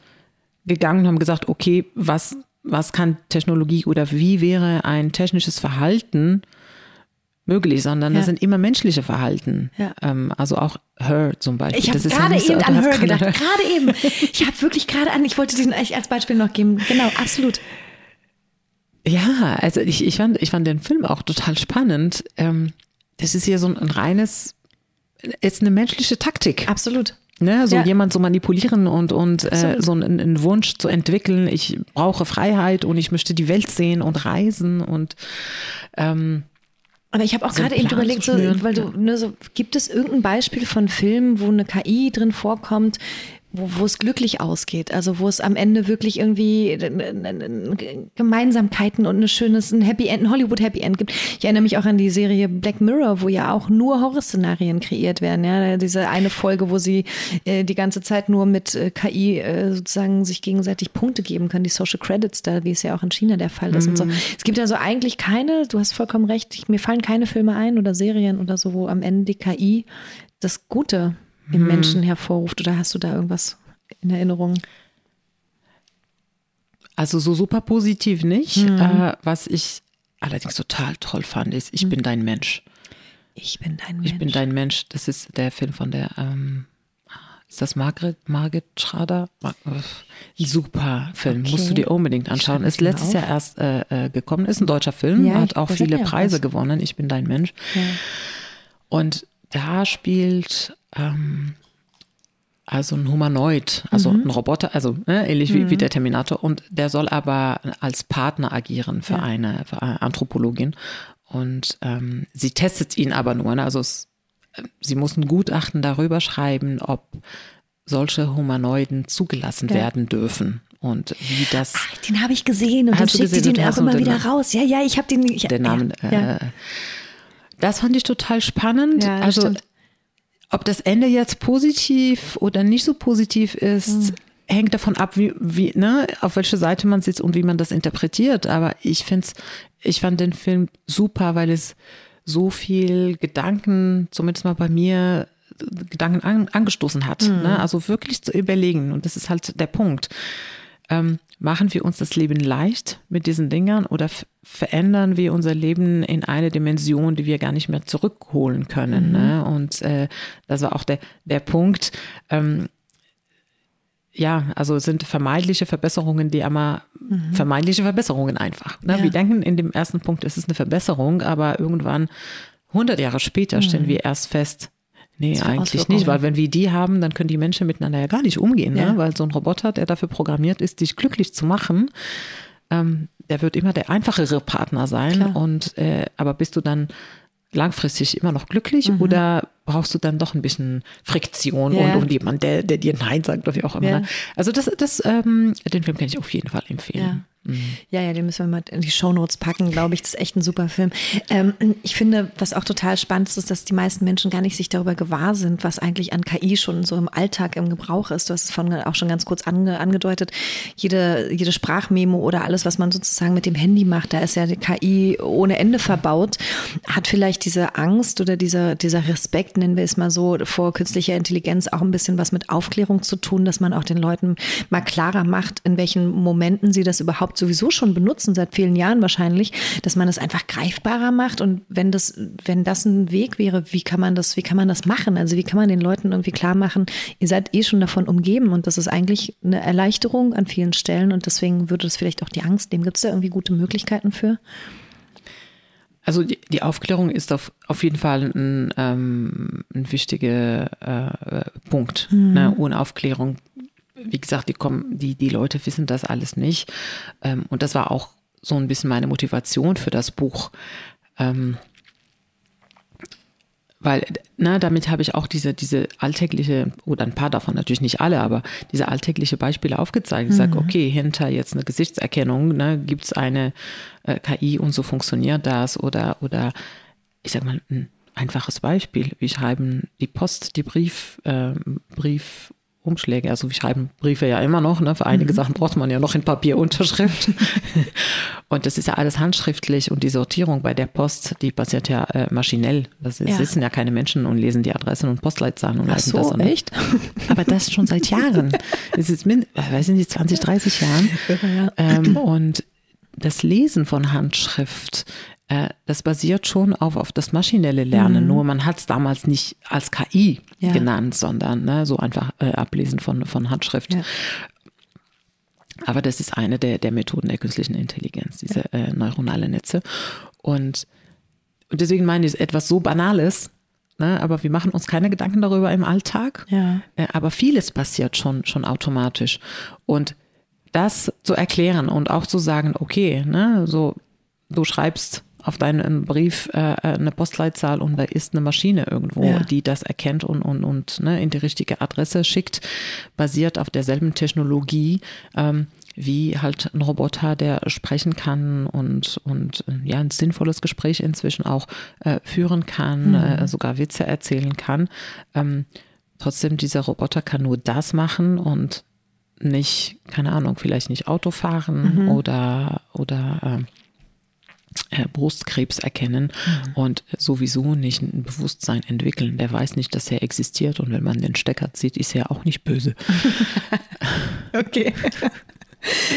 gegangen und haben gesagt, okay, was, was kann Technologie oder wie wäre ein technisches Verhalten möglich, sondern Ja. das sind immer menschliche Verhalten. Ja. Ähm, also auch Her zum Beispiel. Ich habe ist ja gerade eben an Her gedacht. Gerade eben. Ich habe wirklich gerade an, ich wollte diesen echt als Beispiel noch geben. Genau, absolut. Ja, also ich, ich, fand, ich fand den Film auch total spannend. Ähm, das ist hier so ein, ein reines, jetzt eine menschliche Taktik. Absolut. Ne, so Ja. jemand zu manipulieren und, und äh, so einen, einen Wunsch zu entwickeln, ich brauche Freiheit und ich möchte die Welt sehen und reisen und ähm, Aber ich habe auch So gerade eben überlegt, so, weil du, ne, so, gibt es irgendein Beispiel von Filmen, wo eine KI drin vorkommt, wo, wo es glücklich ausgeht? Also wo es am Ende wirklich irgendwie äh, äh, Gemeinsamkeiten und ein schönes, ein Happy End, ein Hollywood Happy End gibt. Ich erinnere mich auch an die Serie Black Mirror, wo ja auch nur Horrorszenarien kreiert werden. Ja, diese eine Folge, wo sie äh, die ganze Zeit nur mit äh, KI äh, sozusagen sich gegenseitig Punkte geben können, die Social Credits da, wie es ja auch in China der Fall ist und so. Es gibt also eigentlich keine, du hast vollkommen recht, ich, mir fallen keine Filme ein oder Serien oder so, wo am Ende die KI das Gute im Menschen hervorruft. Oder hast du da irgendwas in Erinnerung? also so super positiv nicht. Mhm. Äh, was ich allerdings total toll fand, ist, ich bin dein Mensch. Ich bin dein Mensch. Ich bin dein Mensch. Das ist der Film von der, ähm, ist das Margret, Margit Schrader? Mar äh, Super Film, Okay. musst du dir unbedingt anschauen. Ist letztes auf. Jahr erst äh, äh, gekommen, ist ein deutscher Film, Ja, hat auch viele Preise gewonnen. Ich bin dein Mensch. Ja. Und da spielt ähm, also ein Humanoid, also Mhm. ein Roboter, also ne, ähnlich wie, wie der Terminator. Und der soll aber als Partner agieren für, Ja. eine, für eine Anthropologin. Und ähm, sie testet ihn aber nur. Ne? Also es, äh, sie muss ein Gutachten darüber schreiben, ob solche Humanoiden zugelassen Ja. werden dürfen. Und wie das Ach, den habe ich gesehen und dann schickt sie den auch immer den wieder Namen? raus. Ja, ja, ich habe den. Ich, der Name. Ja, ja. Das fand ich total spannend. Ja, also stimmt. ob das Ende jetzt positiv oder nicht so positiv ist, Hm. hängt davon ab, wie, wie, ne, auf welche Seite man sitzt und wie man das interpretiert. Aber ich finde ich fand den Film super, weil es so viel Gedanken, zumindest mal bei mir, Gedanken an, angestoßen hat. Hm. Ne? Also wirklich zu überlegen. Und das ist halt der Punkt. Ähm, machen wir uns das Leben leicht mit diesen Dingern oder verändern wir unser Leben in eine Dimension, die wir gar nicht mehr zurückholen können? Ne? Und äh, das war auch der, der Punkt. Ähm, ja, also sind vermeidliche Verbesserungen, die einmal vermeintliche Verbesserungen einfach. Ne? Ja. Wir denken in dem ersten Punkt, es ist eine Verbesserung, aber irgendwann, 100 Jahre später, stellen wir erst fest, nee, eigentlich nicht, weil wenn wir die haben, dann können die Menschen miteinander ja gar nicht umgehen, Ja. ne? weil so ein Roboter, der dafür programmiert ist, dich glücklich zu machen, ähm, der wird immer der einfachere Partner sein. Klar. Und äh, aber bist du dann langfristig immer noch glücklich Mhm. oder brauchst du dann doch ein bisschen Friktion Ja. und, und jemand, der, der dir Nein sagt oder wie auch immer. Ja. ne? Also das, das, ähm, den Film kann ich auf jeden Fall empfehlen. Ja, ja, den müssen wir mal in die Shownotes packen, glaube ich. Das ist echt ein super Film. Ähm, ich finde, was auch total spannend ist, dass die meisten Menschen gar nicht sich darüber gewahr sind, was eigentlich an KI schon so im Alltag im Gebrauch ist. Du hast es von auch schon ganz kurz ange, angedeutet. Jede, jede Sprachmemo oder alles, was man sozusagen mit dem Handy macht, da ist ja die KI ohne Ende verbaut. Hat vielleicht diese Angst oder dieser, dieser Respekt, nennen wir es mal so, vor künstlicher Intelligenz auch ein bisschen was mit Aufklärung zu tun, dass man auch den Leuten mal klarer macht, in welchen Momenten sie das überhaupt sowieso schon benutzen, seit vielen Jahren wahrscheinlich, dass man es einfach greifbarer macht und wenn das, wenn das ein Weg wäre, wie kann man das, wie kann man das machen? Also wie kann man den Leuten irgendwie klar machen, ihr seid eh schon davon umgeben und das ist eigentlich eine Erleichterung an vielen Stellen und deswegen würde es vielleicht auch die Angst nehmen. Gibt es da irgendwie gute Möglichkeiten für? Also die, die Aufklärung ist auf, auf jeden Fall ein, ähm, ein wichtiger äh, Punkt. Ne? Ohne Aufklärung, wie gesagt, die kommen, die, die Leute wissen das alles nicht. Ähm, und das war auch so ein bisschen meine Motivation für das Buch. Ähm, weil, na, damit habe ich auch diese, diese alltägliche, oder ein paar davon, natürlich nicht alle, aber diese alltägliche Beispiele aufgezeigt. Ich sage, okay, hinter jetzt eine Gesichtserkennung ne, gibt es eine äh, KI und so funktioniert das oder, oder ich sag mal, ein einfaches Beispiel. Wir schreiben die Post, die Brief, äh, Brief Umschläge. Also wir schreiben Briefe ja immer noch. Ne? Für einige mhm. Sachen braucht man ja noch in Papierunterschrift. und das ist ja alles handschriftlich und die Sortierung bei der Post, die passiert ja äh, maschinell. Das ja. sitzen ja keine Menschen und lesen die Adressen und Postleitzahlen und Ach so, das. Und, echt? Aber das schon seit Jahren. Das ist min, weiß nicht, 20, 30 Jahren. Ja. Ähm, und das Lesen von Handschrift äh, das basiert schon auf, auf das maschinelle Lernen. Mhm. Nur man hat es damals nicht als KI ja. genannt, sondern ne, so einfach äh, Ablesen von, von Handschrift. Ja. Aber das ist eine der, der Methoden der künstlichen Intelligenz, diese ja. äh, neuronale Netze. Und, und deswegen meine ich, etwas so Banales, ne, aber wir machen uns keine Gedanken darüber im Alltag. Ja. Äh, aber vieles passiert schon, schon automatisch. Und das zu erklären und auch zu sagen, okay, ne, so du schreibst auf deinen Brief äh, äh, eine Postleitzahl und da ist eine Maschine irgendwo, ja. die das erkennt und, und, und ne, in die richtige Adresse schickt, basiert auf derselben Technologie. Ähm, wie halt ein Roboter, der sprechen kann und, und ja, ein sinnvolles Gespräch inzwischen auch äh, führen kann, mhm. äh, sogar Witze erzählen kann. Ähm, trotzdem, dieser Roboter kann nur das machen und nicht, keine Ahnung, vielleicht nicht Auto fahren mhm. oder, oder äh, äh, Brustkrebs erkennen mhm. und sowieso nicht ein Bewusstsein entwickeln. Der weiß nicht, dass er existiert und wenn man den Stecker zieht, ist er auch nicht böse. okay.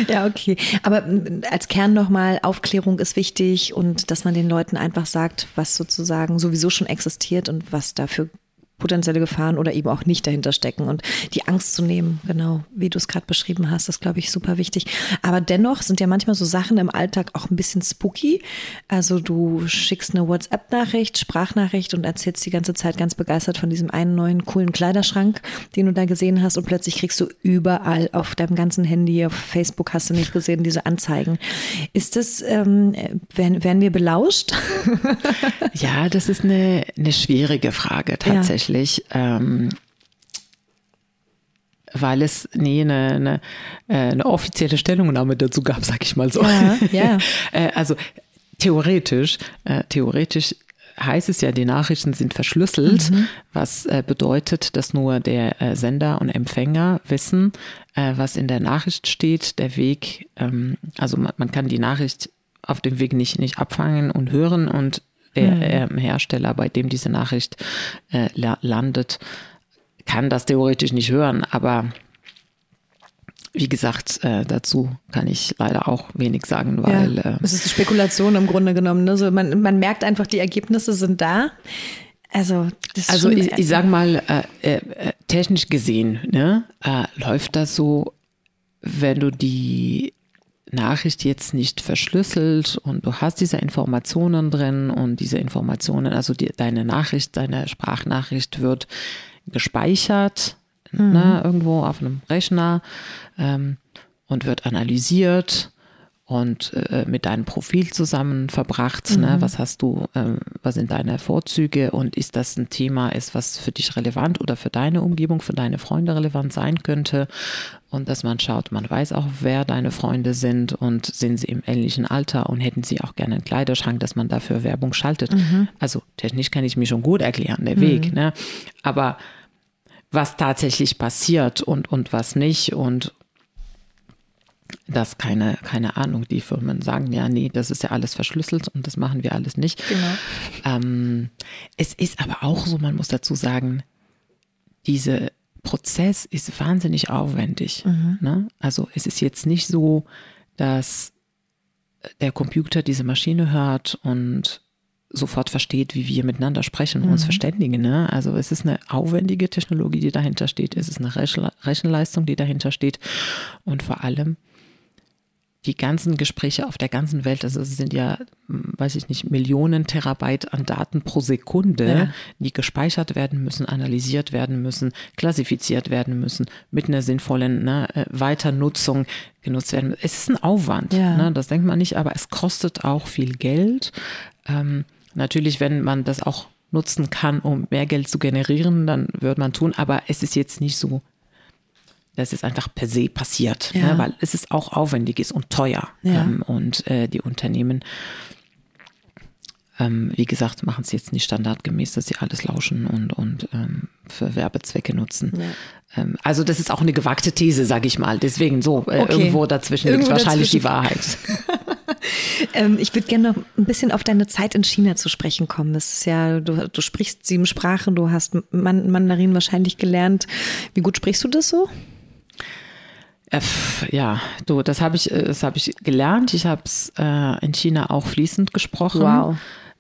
Ja, okay. Aber als Kern nochmal, Aufklärung ist wichtig und dass man den Leuten einfach sagt, was sozusagen sowieso schon existiert und was dafür potenzielle Gefahren oder eben auch nicht dahinter stecken und die Angst zu nehmen, genau, wie du es gerade beschrieben hast, das glaube ich super wichtig. Aber dennoch sind ja manchmal so Sachen im Alltag auch ein bisschen spooky. Also du schickst eine WhatsApp-Nachricht, Sprachnachricht und erzählst die ganze Zeit ganz begeistert von diesem einen neuen coolen Kleiderschrank, den du da gesehen hast und plötzlich kriegst du überall auf deinem ganzen Handy, auf Facebook hast du nicht gesehen, diese Anzeigen. Ist das, ähm, werden, werden wir belauscht? ja, das ist eine, eine schwierige Frage tatsächlich. Ja tatsächlich, ähm, weil es nie eine, eine, äh, eine, offizielle Stellungnahme dazu gab, sag ich mal so. Ja, ja. Äh, also theoretisch, äh, theoretisch heißt es ja, die Nachrichten sind verschlüsselt, mhm. was äh, bedeutet, dass nur der äh, Sender und Empfänger wissen, äh, was in der Nachricht steht, der Weg, ähm, also man, man, kann die Nachricht auf dem Weg nicht, nicht abfangen und hören und der mhm. äh, Hersteller, bei dem diese Nachricht äh, landet, kann das theoretisch nicht hören. Aber wie gesagt, äh, dazu kann ich leider auch wenig sagen, weil. Ja, äh, es ist Spekulation im Grunde genommen. Ne? Also man, man merkt einfach, die Ergebnisse sind da. Also, also ich, ich sage mal, äh, äh, technisch gesehen ne, äh, läuft das so, wenn du die Nachricht jetzt nicht verschlüsselt und du hast diese Informationen drin und diese Informationen, also die, deine Nachricht, deine Sprachnachricht wird gespeichert mhm. ne, irgendwo auf einem Rechner ähm, und wird analysiert und äh, mit deinem Profil zusammen verbracht. Ne? Mhm. Ne? Was hast du, äh, was sind deine Vorzüge und ist das ein Thema, ist was für dich relevant oder für deine Umgebung, für deine Freunde relevant sein könnte? Und dass man schaut, man weiß auch, wer deine Freunde sind und sind sie im ähnlichen Alter und hätten sie auch gerne einen Kleiderschrank, dass man dafür Werbung schaltet. Mhm. Also technisch kann ich mir schon gut erklären, der mhm. Weg. Ne? Aber was tatsächlich passiert und, und was nicht und das keine, keine Ahnung. Die Firmen sagen ja, nee, das ist ja alles verschlüsselt und das machen wir alles nicht. Genau. Ähm, es ist aber auch so, man muss dazu sagen, dieser Prozess ist wahnsinnig aufwendig. Mhm. Ne? Also es ist jetzt nicht so, dass der Computer diese Maschine hört und sofort versteht, wie wir miteinander sprechen und mhm. uns verständigen. Ne? Also es ist eine aufwendige Technologie, die dahinter steht. Es ist eine Rechenleistung, die dahinter steht. Und vor allem die ganzen Gespräche auf der ganzen Welt, also es sind ja, hm, weiß ich nicht, Millionen Terabyte an Daten pro Sekunde, ja. die gespeichert werden müssen, analysiert werden müssen, klassifiziert werden müssen, mit einer sinnvollen ne, äh, Weiternutzung genutzt werden. Es ist ein Aufwand, ja. ne, das denkt man nicht, aber es kostet auch viel Geld. Ähm, natürlich, wenn man das auch nutzen kann, um mehr Geld zu generieren, dann wird man tun, aber es ist jetzt nicht so dass es einfach per se passiert, ja. ne, weil es ist auch aufwendig ist und teuer. Ja. Ähm, und äh, die Unternehmen ähm, wie gesagt, machen sie jetzt nicht standardgemäß, dass sie alles lauschen und, und ähm, für Werbezwecke nutzen. Ja. Ähm, also das ist auch eine gewagte These, sage ich mal. Deswegen so, äh, okay. irgendwo dazwischen irgendwo liegt wahrscheinlich dazwischen. die Wahrheit. ähm, ich würde gerne noch ein bisschen auf deine Zeit in China zu sprechen kommen. Das ist ja, du, du sprichst sieben Sprachen, du hast Mandarin wahrscheinlich gelernt. Wie gut sprichst du das so? Äh, ja, du, das habe ich, äh, das habe ich gelernt. Ich habe es äh, in China auch fließend gesprochen. Wow.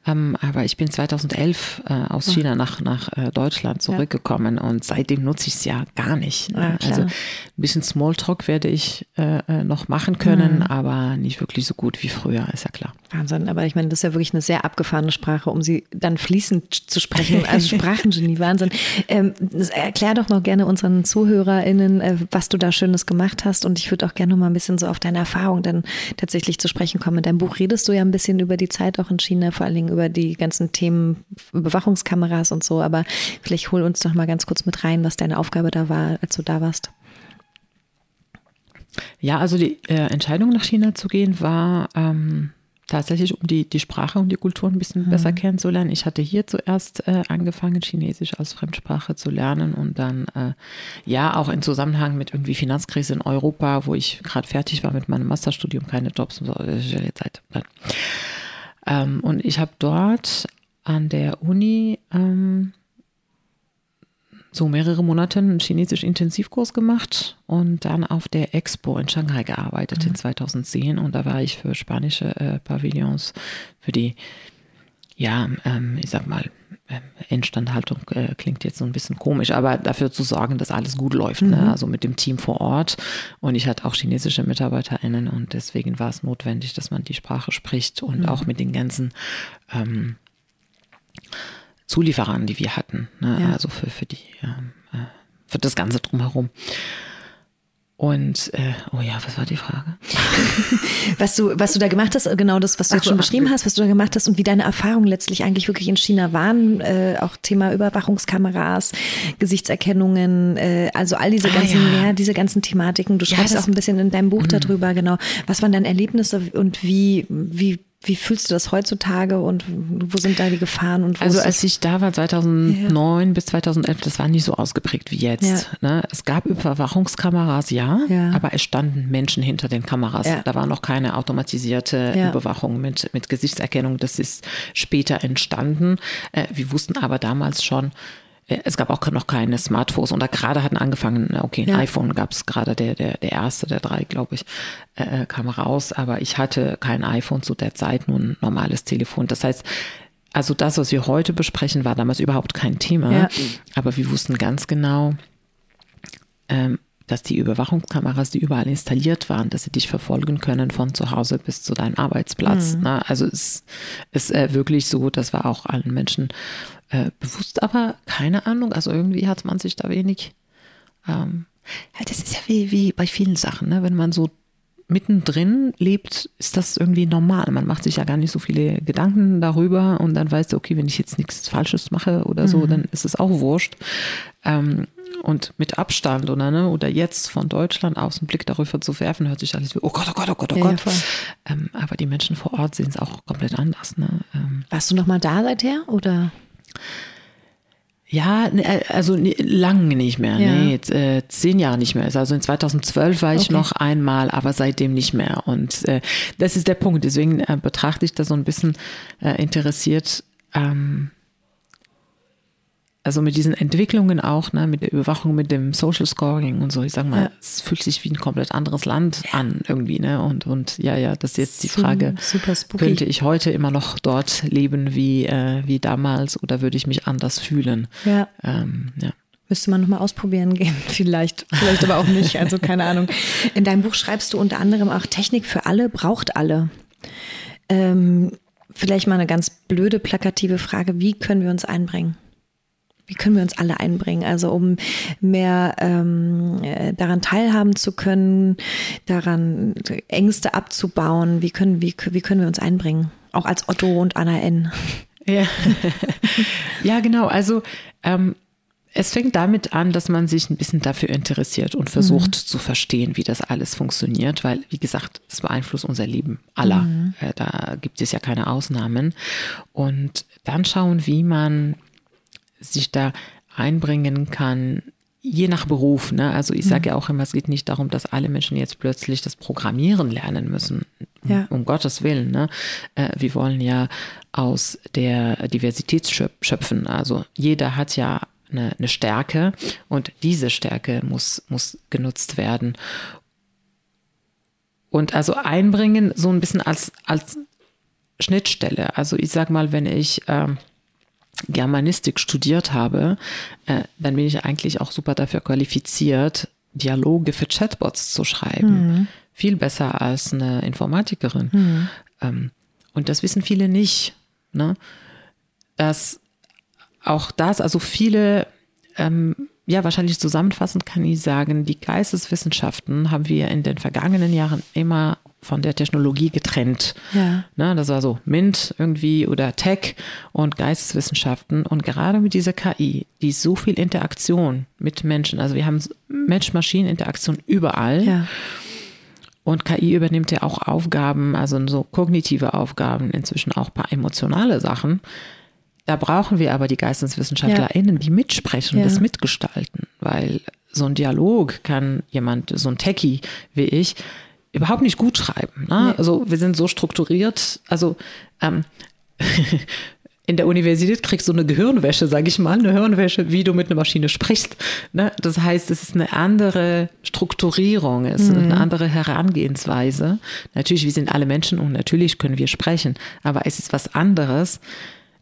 Ähm, aber ich bin 2011 äh, aus ah. China nach, nach äh, Deutschland zurückgekommen ja. und seitdem nutze ich es ja gar nicht. Ne? Ja, also ein bisschen Smalltalk werde ich äh, äh, noch machen können, mhm. aber nicht wirklich so gut wie früher, ist ja klar. Wahnsinn, aber ich meine, das ist ja wirklich eine sehr abgefahrene Sprache, um sie dann fließend zu sprechen. Also Sprachengenie, Wahnsinn. Ähm, erklär doch noch gerne unseren ZuhörerInnen, äh, was du da Schönes gemacht hast und ich würde auch gerne noch mal ein bisschen so auf deine Erfahrung dann tatsächlich zu sprechen kommen. In deinem Buch redest du ja ein bisschen über die Zeit auch in China, vor allen Dingen über die ganzen Themen Überwachungskameras und so, aber vielleicht hol uns doch mal ganz kurz mit rein, was deine Aufgabe da war, als du da warst. Ja, also die äh, Entscheidung nach China zu gehen war ähm, tatsächlich, um die, die Sprache und die Kultur ein bisschen mhm. besser kennenzulernen. Ich hatte hier zuerst äh, angefangen, Chinesisch als Fremdsprache zu lernen und dann äh, ja auch in Zusammenhang mit irgendwie Finanzkrise in Europa, wo ich gerade fertig war mit meinem Masterstudium, keine Jobs und so, Zeit. Ähm, und ich habe dort an der Uni ähm, so mehrere Monate einen chinesisch Intensivkurs gemacht und dann auf der Expo in Shanghai gearbeitet mhm. in 2010 und da war ich für spanische äh, Pavillons, für die, ja, ähm, ich sag mal, Instandhaltung äh, klingt jetzt so ein bisschen komisch, aber dafür zu sorgen, dass alles gut läuft, ne? mhm. ne? also mit dem Team vor Ort. Und ich hatte auch chinesische MitarbeiterInnen und deswegen war es notwendig, dass man die Sprache spricht und mhm. auch mit den ganzen ähm, Zulieferern, die wir hatten, ne? ja. also für, für die, ähm, äh, für das Ganze drumherum. Und äh, oh ja, was war die Frage? was du, was du da gemacht hast, genau das, was du ach, jetzt schon beschrieben hast, was du da gemacht hast und wie deine Erfahrungen letztlich eigentlich wirklich in China waren, äh, auch Thema Überwachungskameras, Gesichtserkennungen, äh, also all diese ah, ganzen, ja. ja. diese ganzen Thematiken. Du schreibst ja, auch ein bisschen in deinem Buch mhm. darüber, genau. Was waren deine Erlebnisse und wie, wie wie fühlst du das heutzutage und wo sind da die Gefahren? Und also als ich da war, 2009 ja. bis 2011, das war nicht so ausgeprägt wie jetzt. Ja. Ne? Es gab Überwachungskameras, ja, ja, aber es standen Menschen hinter den Kameras. Da war noch keine automatisierte Überwachung mit, mit Gesichtserkennung. Das ist später entstanden. Äh, wir wussten aber damals schon, es gab auch noch keine Smartphones und da gerade hatten angefangen, okay, ein ja. iPhone gab es gerade, der, der, der erste der drei, glaube ich, äh, äh, kam raus, aber ich hatte kein iPhone zu der Zeit, nur ein normales Telefon. Das heißt, also das, was wir heute besprechen, war damals überhaupt kein Thema, ja. aber wir wussten ganz genau, ähm, dass die Überwachungskameras, die überall installiert waren, dass sie dich verfolgen können von zu Hause bis zu deinem Arbeitsplatz. Mhm. Ne? Also es ist äh, wirklich so, das war auch allen Menschen äh, bewusst, aber keine Ahnung. Also irgendwie hat man sich da wenig. Ähm, das ist ja wie, wie bei vielen Sachen, ne? wenn man so mittendrin lebt, ist das irgendwie normal. Man macht sich ja gar nicht so viele Gedanken darüber und dann weißt du, okay, wenn ich jetzt nichts Falsches mache oder so, mhm. dann ist es auch wurscht. Ähm, und mit Abstand oder ne, oder jetzt von Deutschland aus einen Blick darüber zu werfen, hört sich alles wie, oh Gott, oh Gott, oh Gott, oh Gott. Ja, ähm, aber die Menschen vor Ort sehen es auch komplett anders. Ne? Ähm, Warst du noch mal da seither oder? Ja, ne, äh, also lange nicht mehr. Ja. Nee, jetzt, äh, zehn Jahre nicht mehr. Also in 2012 war ich okay. noch einmal, aber seitdem nicht mehr. Und äh, das ist der Punkt. Deswegen äh, betrachte ich das so ein bisschen äh, interessiert. Ähm, also mit diesen Entwicklungen auch, ne, mit der Überwachung, mit dem Social Scoring und so, ich sag mal, ja. es fühlt sich wie ein komplett anderes Land an irgendwie, ne? Und, und ja, ja, das ist jetzt die Frage, könnte ich heute immer noch dort leben wie, äh, wie damals oder würde ich mich anders fühlen? Ja. Ähm, ja. Müsste man nochmal ausprobieren gehen, vielleicht, vielleicht aber auch nicht, also keine Ahnung. In deinem Buch schreibst du unter anderem auch Technik für alle braucht alle. Ähm, vielleicht mal eine ganz blöde, plakative Frage, wie können wir uns einbringen? Wie können wir uns alle einbringen? Also um mehr ähm, äh, daran teilhaben zu können, daran Ängste abzubauen. Wie können, wie, wie können wir uns einbringen? Auch als Otto und Anna N. Ja, ja genau. Also ähm, es fängt damit an, dass man sich ein bisschen dafür interessiert und versucht mhm. zu verstehen, wie das alles funktioniert, weil, wie gesagt, es beeinflusst unser Leben aller. Mhm. Äh, da gibt es ja keine Ausnahmen. Und dann schauen, wie man sich da einbringen kann, je nach Beruf. Ne? Also ich sage mhm. ja auch immer, es geht nicht darum, dass alle Menschen jetzt plötzlich das Programmieren lernen müssen. Ja. Um Gottes Willen. Ne? Äh, wir wollen ja aus der Diversität schöpfen. Also jeder hat ja eine, eine Stärke und diese Stärke muss, muss genutzt werden. Und also einbringen so ein bisschen als, als Schnittstelle. Also ich sag mal, wenn ich äh, Germanistik studiert habe, äh, dann bin ich eigentlich auch super dafür qualifiziert, Dialoge für Chatbots zu schreiben. Mhm. Viel besser als eine Informatikerin. Mhm. Ähm, und das wissen viele nicht. Ne? Dass auch das, also viele, ähm, ja, wahrscheinlich zusammenfassend kann ich sagen, die Geisteswissenschaften haben wir in den vergangenen Jahren immer von der Technologie getrennt. Ja. Ne, das war so MINT irgendwie oder Tech und Geisteswissenschaften. Und gerade mit dieser KI, die so viel Interaktion mit Menschen, also wir haben Mensch-Maschinen-Interaktion überall. Ja. Und KI übernimmt ja auch Aufgaben, also so kognitive Aufgaben, inzwischen auch ein paar emotionale Sachen. Da brauchen wir aber die GeisteswissenschaftlerInnen, die mitsprechen ja. das mitgestalten, weil so ein Dialog kann jemand, so ein Techie wie ich, überhaupt nicht gut schreiben. Ne? Nee. Also wir sind so strukturiert, also ähm, in der Universität kriegst du eine Gehirnwäsche, sage ich mal, eine Hirnwäsche, wie du mit einer Maschine sprichst. Ne? Das heißt, es ist eine andere Strukturierung, es ist mhm. eine andere Herangehensweise. Natürlich, wir sind alle Menschen und natürlich können wir sprechen, aber es ist was anderes,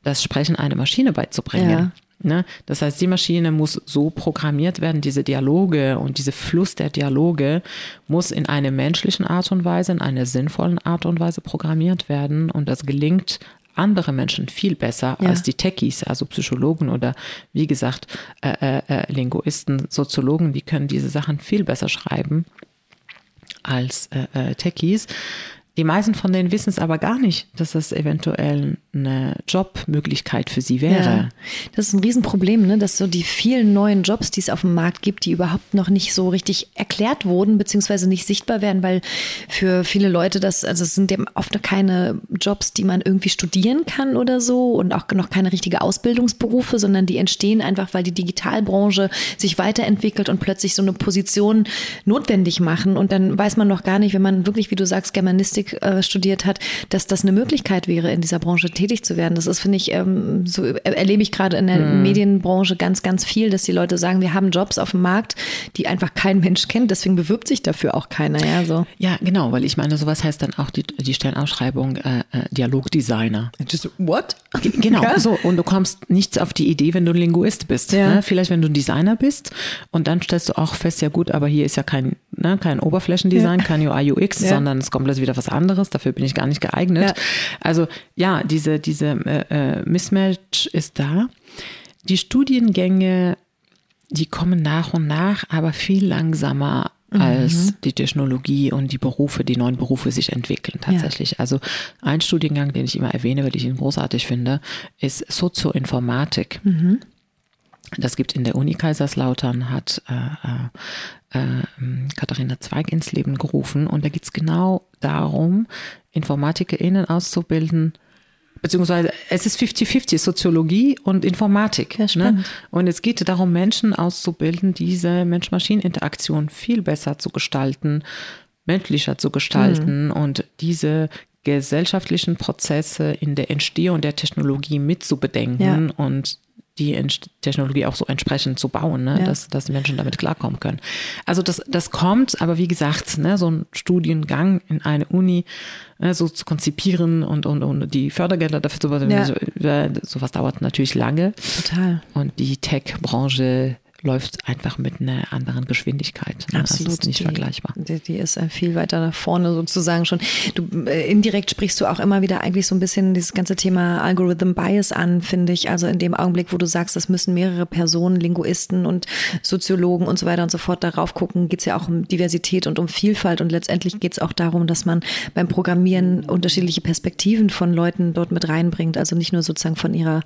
das Sprechen einer Maschine beizubringen. Ja. Ne? Das heißt, die Maschine muss so programmiert werden, diese Dialoge und diese Fluss der Dialoge muss in einer menschlichen Art und Weise, in einer sinnvollen Art und Weise programmiert werden. Und das gelingt andere Menschen viel besser ja. als die Techies, also Psychologen oder wie gesagt äh, äh, äh, Linguisten, Soziologen, die können diese Sachen viel besser schreiben als äh, äh Techies. Die meisten von denen wissen es aber gar nicht, dass das eventuell eine Jobmöglichkeit für sie wäre. Ja, das ist ein Riesenproblem, ne? dass so die vielen neuen Jobs, die es auf dem Markt gibt, die überhaupt noch nicht so richtig erklärt wurden, beziehungsweise nicht sichtbar werden, weil für viele Leute das, also es sind eben oft keine Jobs, die man irgendwie studieren kann oder so und auch noch keine richtige Ausbildungsberufe, sondern die entstehen einfach, weil die Digitalbranche sich weiterentwickelt und plötzlich so eine Position notwendig machen. Und dann weiß man noch gar nicht, wenn man wirklich, wie du sagst, Germanistik äh, studiert hat, dass das eine Möglichkeit wäre, in dieser Branche tätig zu werden. Das ist, finde ich, ähm, so erlebe ich gerade in der mhm. Medienbranche ganz, ganz viel, dass die Leute sagen, wir haben Jobs auf dem Markt, die einfach kein Mensch kennt, deswegen bewirbt sich dafür auch keiner. Ja, so. ja genau, weil ich meine, sowas heißt dann auch die, die Stellenausschreibung äh, äh Dialogdesigner. Just what? Genau, ja. so. Und du kommst nichts auf die Idee, wenn du ein Linguist bist. Ja. Ne? Vielleicht, wenn du ein Designer bist und dann stellst du auch fest, ja gut, aber hier ist ja kein, ne, kein Oberflächendesign, ja. kein UI, UX, sondern es kommt plötzlich wieder was anderes, dafür bin ich gar nicht geeignet. Ja. Also ja, diese, diese äh, äh, Mismatch ist da. Die Studiengänge, die kommen nach und nach, aber viel langsamer als mhm. die Technologie und die Berufe, die neuen Berufe sich entwickeln tatsächlich. Ja. Also ein Studiengang, den ich immer erwähne, weil ich ihn großartig finde, ist Sozioinformatik. Mhm. Das gibt in der Uni Kaiserslautern, hat äh, äh, Katharina Zweig ins Leben gerufen. Und da geht es genau darum, InformatikerInnen auszubilden, beziehungsweise es ist 50-50, Soziologie und Informatik. Ja, ne? Und es geht darum, Menschen auszubilden, diese Mensch-Maschinen-Interaktion viel besser zu gestalten, menschlicher zu gestalten mhm. und diese gesellschaftlichen Prozesse in der Entstehung der Technologie mitzubedenken ja. und die Technologie auch so entsprechend zu bauen, ne? Ja. dass, dass die Menschen damit klarkommen können. Also das, das kommt, aber wie gesagt, ne, so ein Studiengang in eine Uni ne, so zu konzipieren und, und, und die Fördergelder dafür zu ja. sowas dauert natürlich lange. Total. Und die Tech-Branche läuft einfach mit einer anderen Geschwindigkeit. Ne? Absolut. Das ist nicht die, vergleichbar. Die, die, ist viel weiter nach vorne sozusagen schon. Du, äh, indirekt sprichst du auch immer wieder eigentlich so ein bisschen dieses ganze Thema Algorithm Bias an, finde ich. Also in dem Augenblick, wo du sagst, es müssen mehrere Personen, Linguisten und Soziologen und so weiter und so fort darauf gucken, geht es ja auch um Diversität und um Vielfalt. Und letztendlich geht es auch darum, dass man beim Programmieren unterschiedliche Perspektiven von Leuten dort mit reinbringt. Also nicht nur sozusagen von ihrer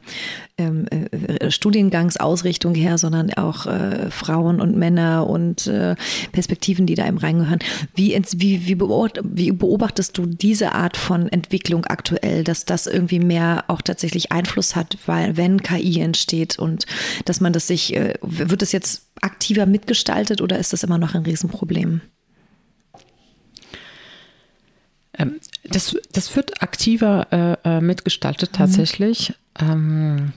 ähm, äh, Studiengangsausrichtung her, sondern auch äh, Frauen und Männer und äh, Perspektiven, die da eben reingehören. Wie, wie, wie, wie beobachtest du diese Art von Entwicklung aktuell, dass das irgendwie mehr auch tatsächlich Einfluss hat, weil wenn KI entsteht und dass man das sich, äh, wird das jetzt aktiver mitgestaltet oder ist das immer noch ein Riesenproblem? Ähm, das, das wird aktiver äh, äh mitgestaltet tatsächlich. Mhm. Ähm,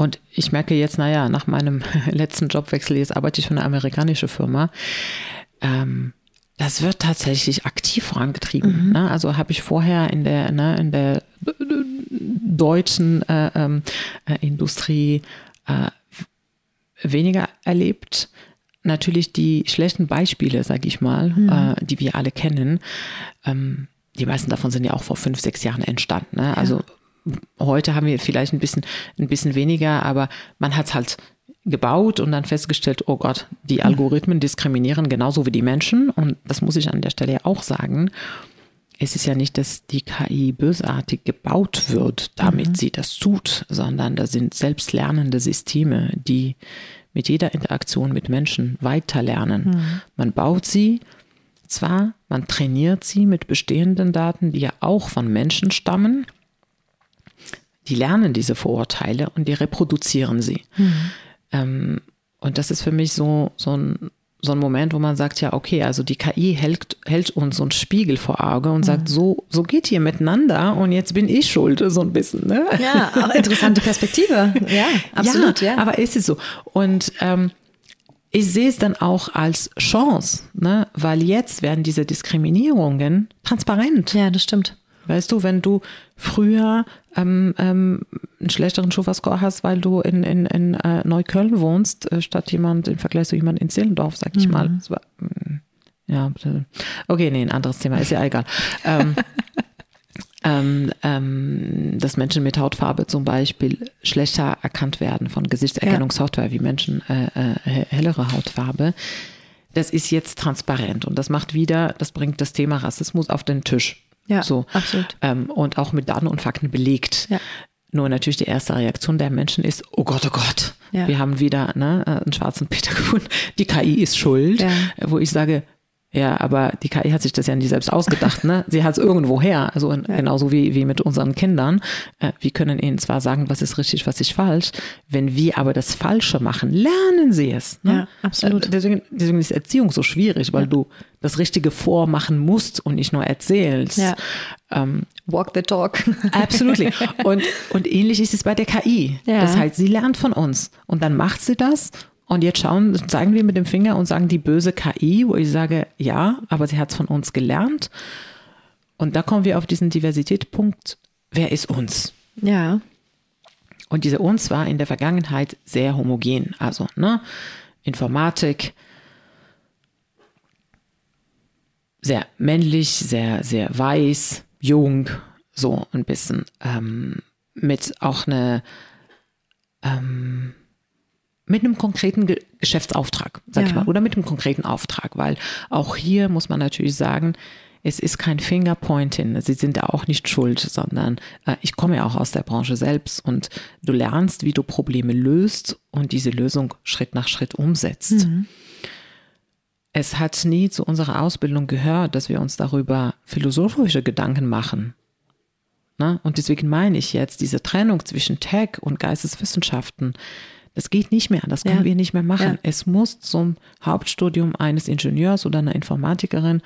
und ich merke jetzt, naja, nach meinem letzten Jobwechsel, jetzt arbeite ich für eine amerikanische Firma, ähm, das wird tatsächlich aktiv vorangetrieben. Mhm. Ne? Also habe ich vorher in der, ne, in der deutschen äh, ähm, äh, Industrie äh, weniger erlebt. Natürlich die schlechten Beispiele, sage ich mal, mhm. äh, die wir alle kennen. Ähm, die meisten davon sind ja auch vor fünf, sechs Jahren entstanden. Ne? Also ja heute haben wir vielleicht ein bisschen, ein bisschen weniger, aber man hat es halt gebaut und dann festgestellt, oh Gott, die hm. Algorithmen diskriminieren genauso wie die Menschen. Und das muss ich an der Stelle auch sagen. Es ist ja nicht, dass die KI bösartig gebaut wird, damit mhm. sie das tut, sondern da sind selbstlernende Systeme, die mit jeder Interaktion mit Menschen weiterlernen. Mhm. Man baut sie zwar, man trainiert sie mit bestehenden Daten, die ja auch von Menschen stammen, die lernen diese Vorurteile und die reproduzieren sie. Mhm. Ähm, und das ist für mich so, so ein, so ein Moment, wo man sagt, ja, okay, also die KI hält, hält uns so einen Spiegel vor Auge und mhm. sagt, so, so geht ihr miteinander und jetzt bin ich schuld, so ein bisschen. Ne? Ja, auch interessante Perspektive. Ja, absolut. Ja, ja. aber ist es so. Und ähm, ich sehe es dann auch als Chance, ne? weil jetzt werden diese Diskriminierungen transparent. Ja, das stimmt. Weißt du, wenn du früher ähm, ähm, einen schlechteren Schufa-Score hast, weil du in, in, in äh, Neukölln wohnst, äh, statt jemand im Vergleich zu jemand in Zehlendorf, sag ich mhm. mal. War, mm, ja, okay, nee, ein anderes Thema, ist ja egal. ähm, ähm, ähm, dass Menschen mit Hautfarbe zum Beispiel schlechter erkannt werden von Gesichtserkennungssoftware ja. wie Menschen äh, äh, hellere Hautfarbe. Das ist jetzt transparent und das macht wieder, das bringt das Thema Rassismus auf den Tisch. Ja, so. absolut. Ähm, und auch mit Daten und Fakten belegt. Ja. Nur natürlich die erste Reaktion der Menschen ist, oh Gott, oh Gott, ja. wir haben wieder ne, äh, einen schwarzen Peter gefunden, die KI ist schuld, ja. wo ich sage, ja, aber die KI hat sich das ja nicht selbst ausgedacht, ne? Sie hat es irgendwo her, also ja. genauso wie, wie mit unseren Kindern. Äh, wir können ihnen zwar sagen, was ist richtig, was ist falsch. Wenn wir aber das Falsche machen, lernen sie es. Ne? Ja, absolut. Äh, deswegen, deswegen ist Erziehung so schwierig, weil ja. du das Richtige vormachen musst und nicht nur erzählst. Ja. Ähm, Walk the talk. Absolutely. Und, und ähnlich ist es bei der KI. Ja. Das heißt, sie lernt von uns und dann macht sie das und jetzt schauen, zeigen wir mit dem Finger und sagen die böse KI, wo ich sage, ja, aber sie hat es von uns gelernt. Und da kommen wir auf diesen Diversitätspunkt, wer ist uns? Ja. Und diese uns war in der Vergangenheit sehr homogen. Also, ne, Informatik, sehr männlich, sehr, sehr weiß, jung, so ein bisschen, ähm, mit auch eine, ähm, mit einem konkreten Ge Geschäftsauftrag, sag ja. ich mal, oder mit einem konkreten Auftrag, weil auch hier muss man natürlich sagen, es ist kein Fingerpointing, sie sind da auch nicht schuld, sondern äh, ich komme ja auch aus der Branche selbst und du lernst, wie du Probleme löst und diese Lösung Schritt nach Schritt umsetzt. Mhm. Es hat nie zu unserer Ausbildung gehört, dass wir uns darüber philosophische Gedanken machen. Ne? Und deswegen meine ich jetzt, diese Trennung zwischen Tech und Geisteswissenschaften, das geht nicht mehr, das können ja. wir nicht mehr machen. Ja. Es muss zum Hauptstudium eines Ingenieurs oder einer Informatikerin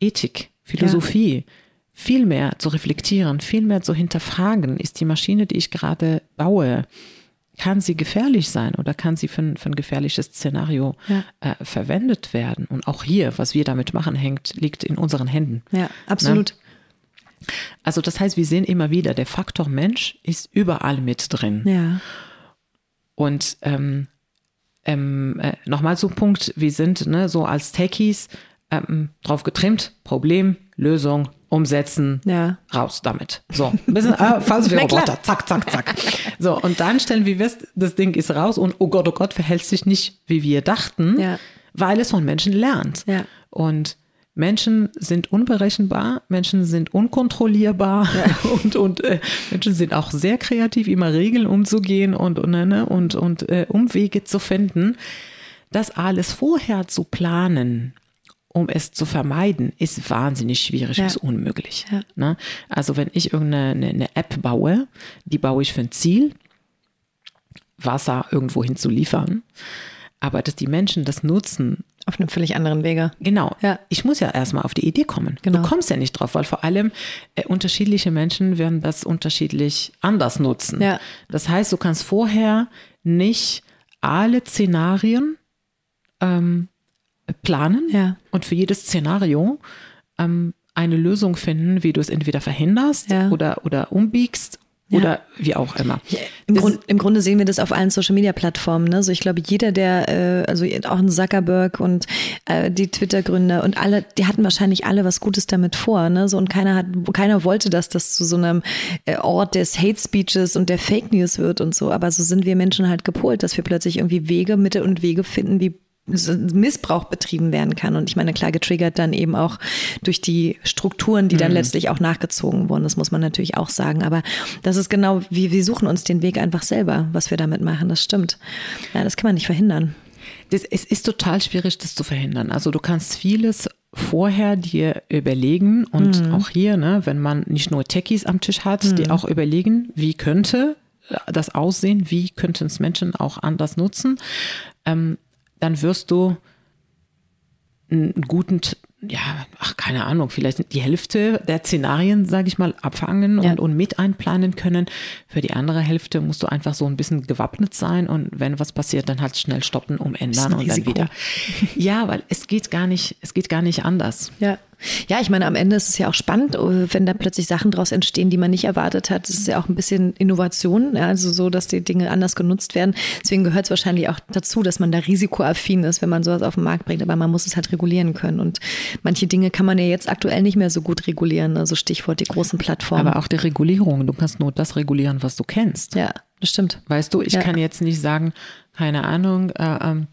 Ethik, Philosophie, ja. viel mehr zu reflektieren, viel mehr zu hinterfragen. Ist die Maschine, die ich gerade baue, kann sie gefährlich sein oder kann sie für, für ein gefährliches Szenario ja. äh, verwendet werden? Und auch hier, was wir damit machen, hängt, liegt in unseren Händen. Ja, absolut. Ne? Also das heißt, wir sehen immer wieder, der Faktor Mensch ist überall mit drin. Ja. Und ähm, ähm, äh, nochmal so ein Punkt, wir sind ne, so als Techies ähm, drauf getrimmt, Problem, Lösung, umsetzen, Ja. raus damit. So, ein bisschen, äh, falls wir. Roboter, zack, zack, zack. So, und dann stellen wir fest, das Ding ist raus und oh Gott, oh Gott, verhält sich nicht, wie wir dachten, Ja. weil es von Menschen lernt. Ja. Und Menschen sind unberechenbar, Menschen sind unkontrollierbar und, und äh, Menschen sind auch sehr kreativ, immer Regeln umzugehen und, und, ne, und, und äh, Umwege zu finden. Das alles vorher zu planen, um es zu vermeiden, ist wahnsinnig schwierig Ja. bis unmöglich. Ja. Ne? Also wenn ich irgendeine eine, eine App baue, die baue ich für ein Ziel, Wasser irgendwo hin zu liefern, aber dass die Menschen das nutzen, Auf einem völlig anderen Wege. Genau. Ja. Ich muss ja erstmal auf die Idee kommen. Genau. Du kommst ja nicht drauf, weil vor allem äh, unterschiedliche Menschen werden das unterschiedlich anders nutzen. Ja. Das heißt, du kannst vorher nicht alle Szenarien ähm, planen Ja. und für jedes Szenario ähm, eine Lösung finden, wie du es entweder verhinderst Ja. oder, oder umbiegst Ja. oder wie auch immer. Im, Grund, Im Grunde sehen wir das auf allen Social Media Plattformen. Ne? Also ich glaube, jeder, der, äh, also auch ein Zuckerberg und äh, die Twitter-Gründer und alle, die hatten wahrscheinlich alle was Gutes damit vor. Ne? So und keiner hat, keiner wollte, dass das zu so einem äh, Ort des Hate Speeches und der Fake News wird und so. Aber so sind wir Menschen halt gepolt, dass wir plötzlich irgendwie Wege, Mittel und Wege finden, wie Missbrauch betrieben werden kann. Und ich meine, klar getriggert dann eben auch durch die Strukturen, die dann letztlich auch nachgezogen wurden. Das muss man natürlich auch sagen. Aber das ist genau, wie wir suchen uns den Weg einfach selber, was wir damit machen. Das stimmt. Ja, das kann man nicht verhindern. Das, es ist total schwierig, das zu verhindern. Also du kannst vieles vorher dir überlegen und Mhm. auch hier, ne, wenn man nicht nur Techies am Tisch hat, die auch überlegen, wie könnte das aussehen, wie könnten es Menschen auch anders nutzen, ähm, dann wirst du einen guten, ja, ach, keine Ahnung, vielleicht die Hälfte der Szenarien, sage ich mal, abfangen Ja. und, und mit einplanen können. Für die andere Hälfte musst du einfach so ein bisschen gewappnet sein und wenn was passiert, dann halt schnell stoppen, umändern und dann wieder. Ja, weil es geht gar nicht, es geht gar nicht anders. Ja. Ja, ich meine, am Ende ist es ja auch spannend, äh, wenn da plötzlich Sachen draus entstehen, die man nicht erwartet hat. Es ist ja auch ein bisschen Innovation, ja, also so, dass die Dinge anders genutzt werden. Deswegen gehört es wahrscheinlich auch dazu, dass man da risikoaffin ist, wenn man sowas auf den Markt bringt. Aber man muss es halt regulieren können. Und manche Dinge kann man ja jetzt aktuell nicht mehr so gut regulieren. Also Stichwort die großen Plattformen. Aber auch die Regulierung, du kannst nur das regulieren, was du kennst. ja, das stimmt. Weißt du, ich Ja. kann jetzt nicht sagen, keine Ahnung, äh, ähm,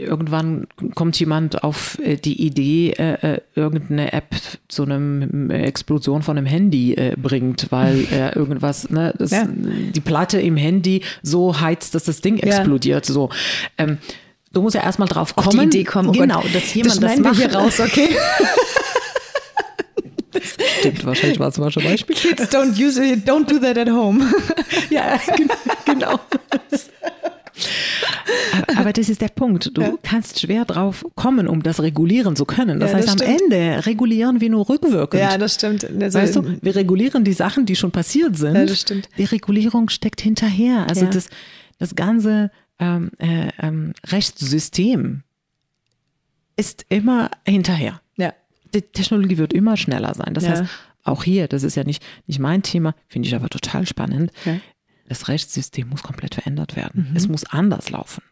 irgendwann kommt jemand auf äh, die Idee, äh, äh, irgendeine App zu einem äh, Explosion von einem Handy äh, bringt, weil er irgendwas, ne, das, Ja. die Platte im Handy so heizt, dass das Ding explodiert. So. Ähm, du musst ja erstmal drauf Auf kommen. die Idee kommen. Oh genau, Gott, dass jemand das, wir macht. hier raus, okay? Stimmt, wahrscheinlich war es mal schon Beispiel. Kids don't use it, don't do that at home. Ja, genau. Aber- das ist der Punkt. Du kannst schwer drauf kommen, um das regulieren zu können. Das Ja, heißt, das am stimmt. Ende regulieren wir nur rückwirkend. Ja, das stimmt. Also, Weißt du, wir regulieren die Sachen, die schon passiert sind. Ja, das stimmt. Die Regulierung steckt hinterher. Also Ja. das, das ganze ähm, äh, ähm, Rechtssystem ist immer hinterher. ja. Die Technologie wird immer schneller sein. Das Ja. heißt, auch hier, das ist ja nicht, nicht mein Thema, finde ich aber total spannend. Ja. Das Rechtssystem muss komplett verändert Mhm. werden. Es muss anders laufen.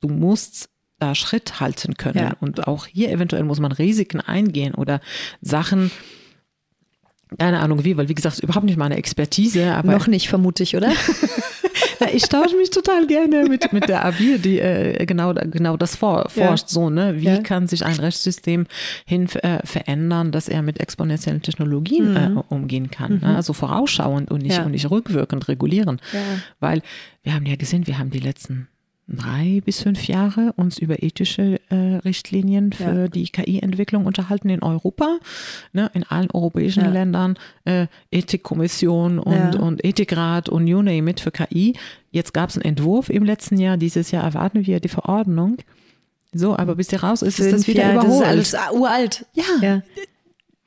Du, musst da Schritt halten können. Ja. Und auch hier eventuell muss man Risiken eingehen oder Sachen, keine Ahnung wie, weil wie gesagt, ist überhaupt nicht meine Expertise, aber Noch nicht, vermute ich, oder? ja, ich tausche mich total gerne mit, mit der Avir, die äh, genau, genau das vor, forscht. So, ne? Wie Ja. kann sich ein Rechtssystem hin äh, verändern, dass er mit exponentiellen Technologien äh, umgehen kann? Ne? Also vorausschauend und nicht, Mhm. Ja. und nicht rückwirkend regulieren. Ja. Weil wir haben ja gesehen, wir haben die letzten drei bis fünf Jahre uns über ethische äh, Richtlinien für Ja. die KI-Entwicklung unterhalten in Europa, ne, in allen europäischen Ja. Ländern, äh, Ethikkommission und, Ja. und Ethikrat und you name it für KI. Jetzt gab es einen Entwurf im letzten Jahr, dieses Jahr erwarten wir die Verordnung. So, aber bis die raus ist, ist das Fünf wieder Jahre, überholt. Das ist alles uralt. Ja.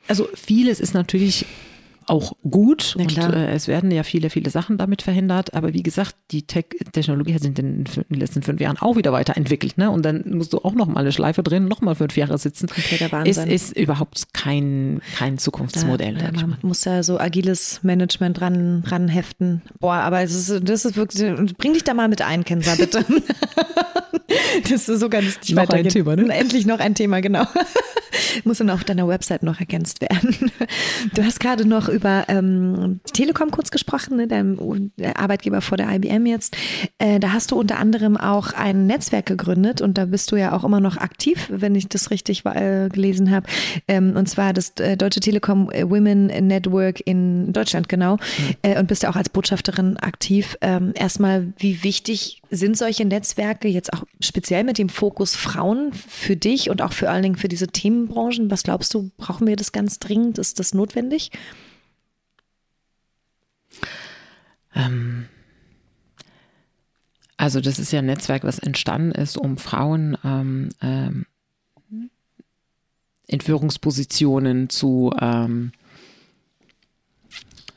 also vieles ist natürlich auch gut und äh, es werden ja viele, viele Sachen damit verhindert. Aber wie gesagt, die Tech Technologie hat sich in den, letzten fünf Jahren auch wieder weiterentwickelt. Ne? Und dann musst du auch noch mal eine Schleife drehen, noch mal fünf Jahre sitzen. Kompletter Wahnsinn. ist überhaupt kein, kein Zukunftsmodell. Ja, ich man muss da so agiles Management ran, ranheften. Boah, aber es ist, das ist wirklich, bring dich da mal mit ein, Kenza, bitte. das ist so ganz nicht Noch ein. Thema, ne? Endlich noch ein Thema, genau. Muss dann auf deiner Website noch ergänzt werden. Du hast gerade noch über ähm, Telekom kurz gesprochen, ne, deinem der Arbeitgeber vor der IBM jetzt. Äh, da hast du unter anderem auch ein Netzwerk gegründet und da bist du ja auch immer noch aktiv, wenn ich das richtig äh, gelesen habe. Ähm, und zwar das äh, Deutsche Telekom Women Network in Deutschland, genau. Äh, und bist ja auch als Botschafterin aktiv. Ähm, erstmal, wie wichtig sind solche Netzwerke jetzt auch speziell mit dem Fokus Frauen für dich und auch vor allen Dingen für diese Themenbranchen? Was glaubst du, brauchen wir das ganz dringend? Ist das notwendig? Ähm, also das ist ja ein Netzwerk, was entstanden ist, um Frauen ähm, ähm, in Führungspositionen zu, ähm,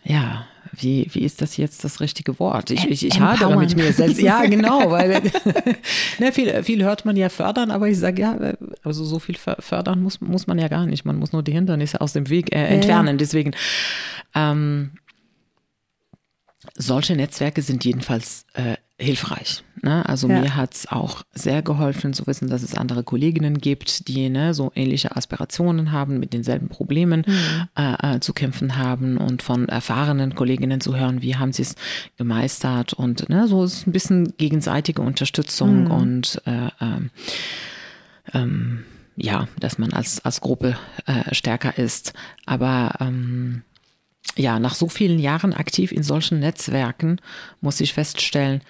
ja, wie, wie ist das jetzt das richtige Wort? Ich, ich, ich hadere mit mir selbst. Ja, genau, weil ne, viel, viel hört man ja fördern, aber ich sage ja, also so viel fö- fördern muss, muss man ja gar nicht. Man muss nur die Hindernisse aus dem Weg äh, entfernen. Deswegen ähm, solche Netzwerke sind jedenfalls äh, hilfreich. Ne? Also Ja. mir hat es auch sehr geholfen zu wissen, dass es andere Kolleginnen gibt, die ne, so ähnliche Aspirationen haben, mit denselben Problemen äh, äh, zu kämpfen haben und von erfahrenen Kolleginnen zu hören, wie haben sie es gemeistert und ne, so ist ein bisschen gegenseitige Unterstützung und äh, ähm, ähm, ja, dass man als, als Gruppe äh, stärker ist. Aber ähm, ja, nach so vielen Jahren aktiv in solchen Netzwerken muss ich feststellen,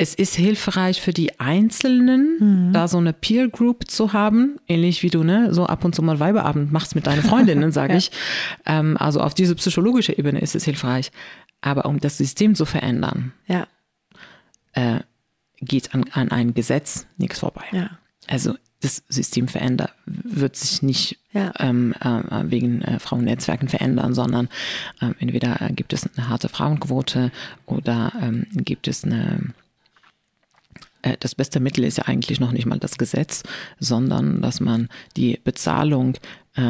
es ist hilfreich für die Einzelnen, da so eine Peer Group zu haben, ähnlich wie du ne, so ab und zu mal Weiberabend machst mit deinen Freundinnen, sage ich. Ähm, also auf diese psychologische Ebene ist es hilfreich. Aber um das System zu verändern, Ja, äh, geht an, an ein Gesetz nichts vorbei. ja. Also das System verändert, wird sich nicht Ja. ähm, äh, wegen äh, Frauennetzwerken verändern, sondern ähm, entweder äh, gibt es eine harte Frauenquote oder ähm, gibt es eine äh, das beste Mittel ist ja eigentlich noch nicht mal das Gesetz, sondern dass man die Bezahlung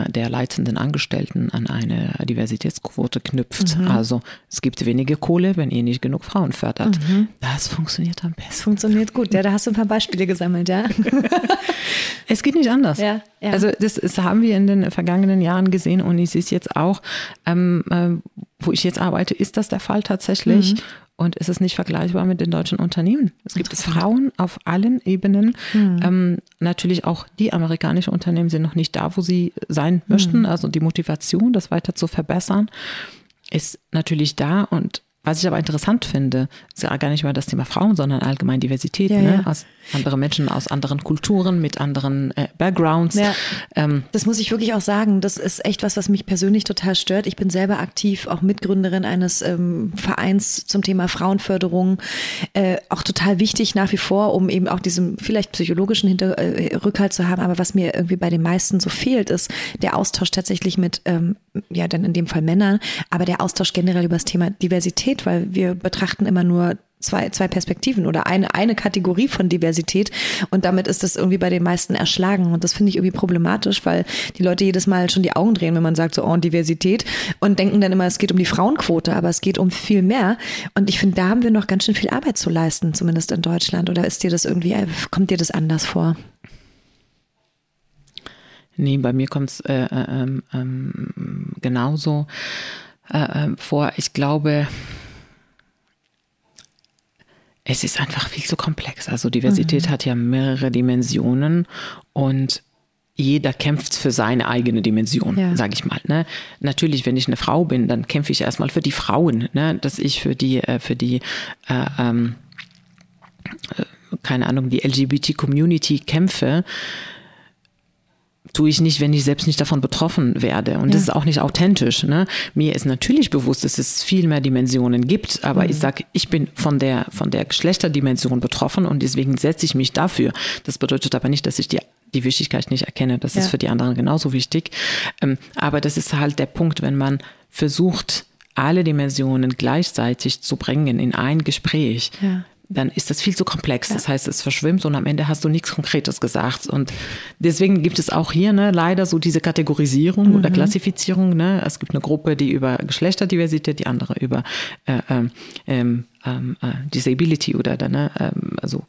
der leitenden Angestellten an eine Diversitätsquote knüpft. Also es gibt wenige Kohle, wenn ihr nicht genug Frauen fördert. Das funktioniert am besten. Funktioniert gut. Ja, da hast du ein paar Beispiele gesammelt, ja. Es geht nicht anders. Ja, ja. Also das, das haben wir in den vergangenen Jahren gesehen und ich sehe es jetzt auch, ähm, äh, wo ich jetzt arbeite, ist das der Fall tatsächlich. Mhm. Und es ist nicht vergleichbar mit den deutschen Unternehmen. Es gibt Frauen auf allen Ebenen. Ähm, natürlich auch die amerikanischen Unternehmen sind noch nicht da, wo sie sein möchten. Also die Motivation, das weiter zu verbessern, ist natürlich da. Und was ich aber interessant finde, ist ja gar nicht mal das Thema Frauen, sondern allgemein Diversität. Ja, ne? ja. Aus andere Menschen aus anderen Kulturen, mit anderen äh, Backgrounds. Ja. Ähm, Das muss ich wirklich auch sagen. Das ist echt was, was mich persönlich total stört. Ich bin selber aktiv, auch Mitgründerin eines ähm, Vereins zum Thema Frauenförderung. Äh, auch total wichtig nach wie vor, um eben auch diesen vielleicht psychologischen Hinter äh, Rückhalt zu haben. Aber was mir irgendwie bei den meisten so fehlt, ist der Austausch tatsächlich mit, ähm, ja, dann in dem Fall Männern, aber der Austausch generell über das Thema Diversität, weil wir betrachten immer nur zwei, zwei Perspektiven oder eine, eine Kategorie von Diversität. Und damit ist das irgendwie bei den meisten erschlagen. Und das finde ich irgendwie problematisch, weil die Leute jedes Mal schon die Augen drehen, wenn man sagt so, oh, Diversität. Und denken dann immer, es geht um die Frauenquote, aber es geht um viel mehr. Und ich finde, da haben wir noch ganz schön viel Arbeit zu leisten, zumindest in Deutschland. Oder ist dir das irgendwie, äh, kommt dir das anders vor? Nee, bei mir kommt es äh, äh, ähm, ähm, genauso äh, äh, vor. Ich glaube, es ist einfach viel zu komplex. Also Diversität hat ja mehrere Dimensionen und jeder kämpft für seine eigene Dimension, Ja. sage ich mal. Ne? Natürlich, wenn ich eine Frau bin, dann kämpfe ich erstmal für die Frauen, ne? dass ich für die, äh, für die äh, ähm, äh, keine Ahnung, die LGBT-Community kämpfe, tue ich nicht, wenn ich selbst nicht davon betroffen werde. Und das ist auch nicht authentisch. Ne? Mir ist natürlich bewusst, dass es viel mehr Dimensionen gibt, aber ich sage, ich bin von der, von der Geschlechterdimension betroffen und deswegen setze ich mich dafür. Das bedeutet aber nicht, dass ich die die Wichtigkeit nicht erkenne. Das Ja. ist für die anderen genauso wichtig. Ähm, aber das ist halt der Punkt, wenn man versucht, alle Dimensionen gleichzeitig zu bringen in ein Gespräch, ja dann ist das viel zu komplex. Ja. Das heißt, es verschwimmt und am Ende hast du nichts Konkretes gesagt. Und deswegen gibt es auch hier ne, leider so diese Kategorisierung mhm. oder Klassifizierung. Ne? Es gibt eine Gruppe, die über Geschlechterdiversität, die andere über äh, ähm, ähm, ähm äh, Disability oder dann, ne, ähm, also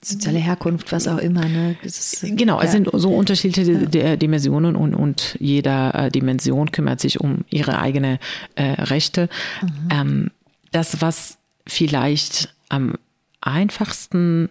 soziale Herkunft, was auch immer. Ne? Ist, genau, ja. es sind so unterschiedliche ja. Dimensionen und, und jeder äh, Dimension kümmert sich um ihre eigene äh, Rechte. Mhm. Ähm, das, was vielleicht am einfachsten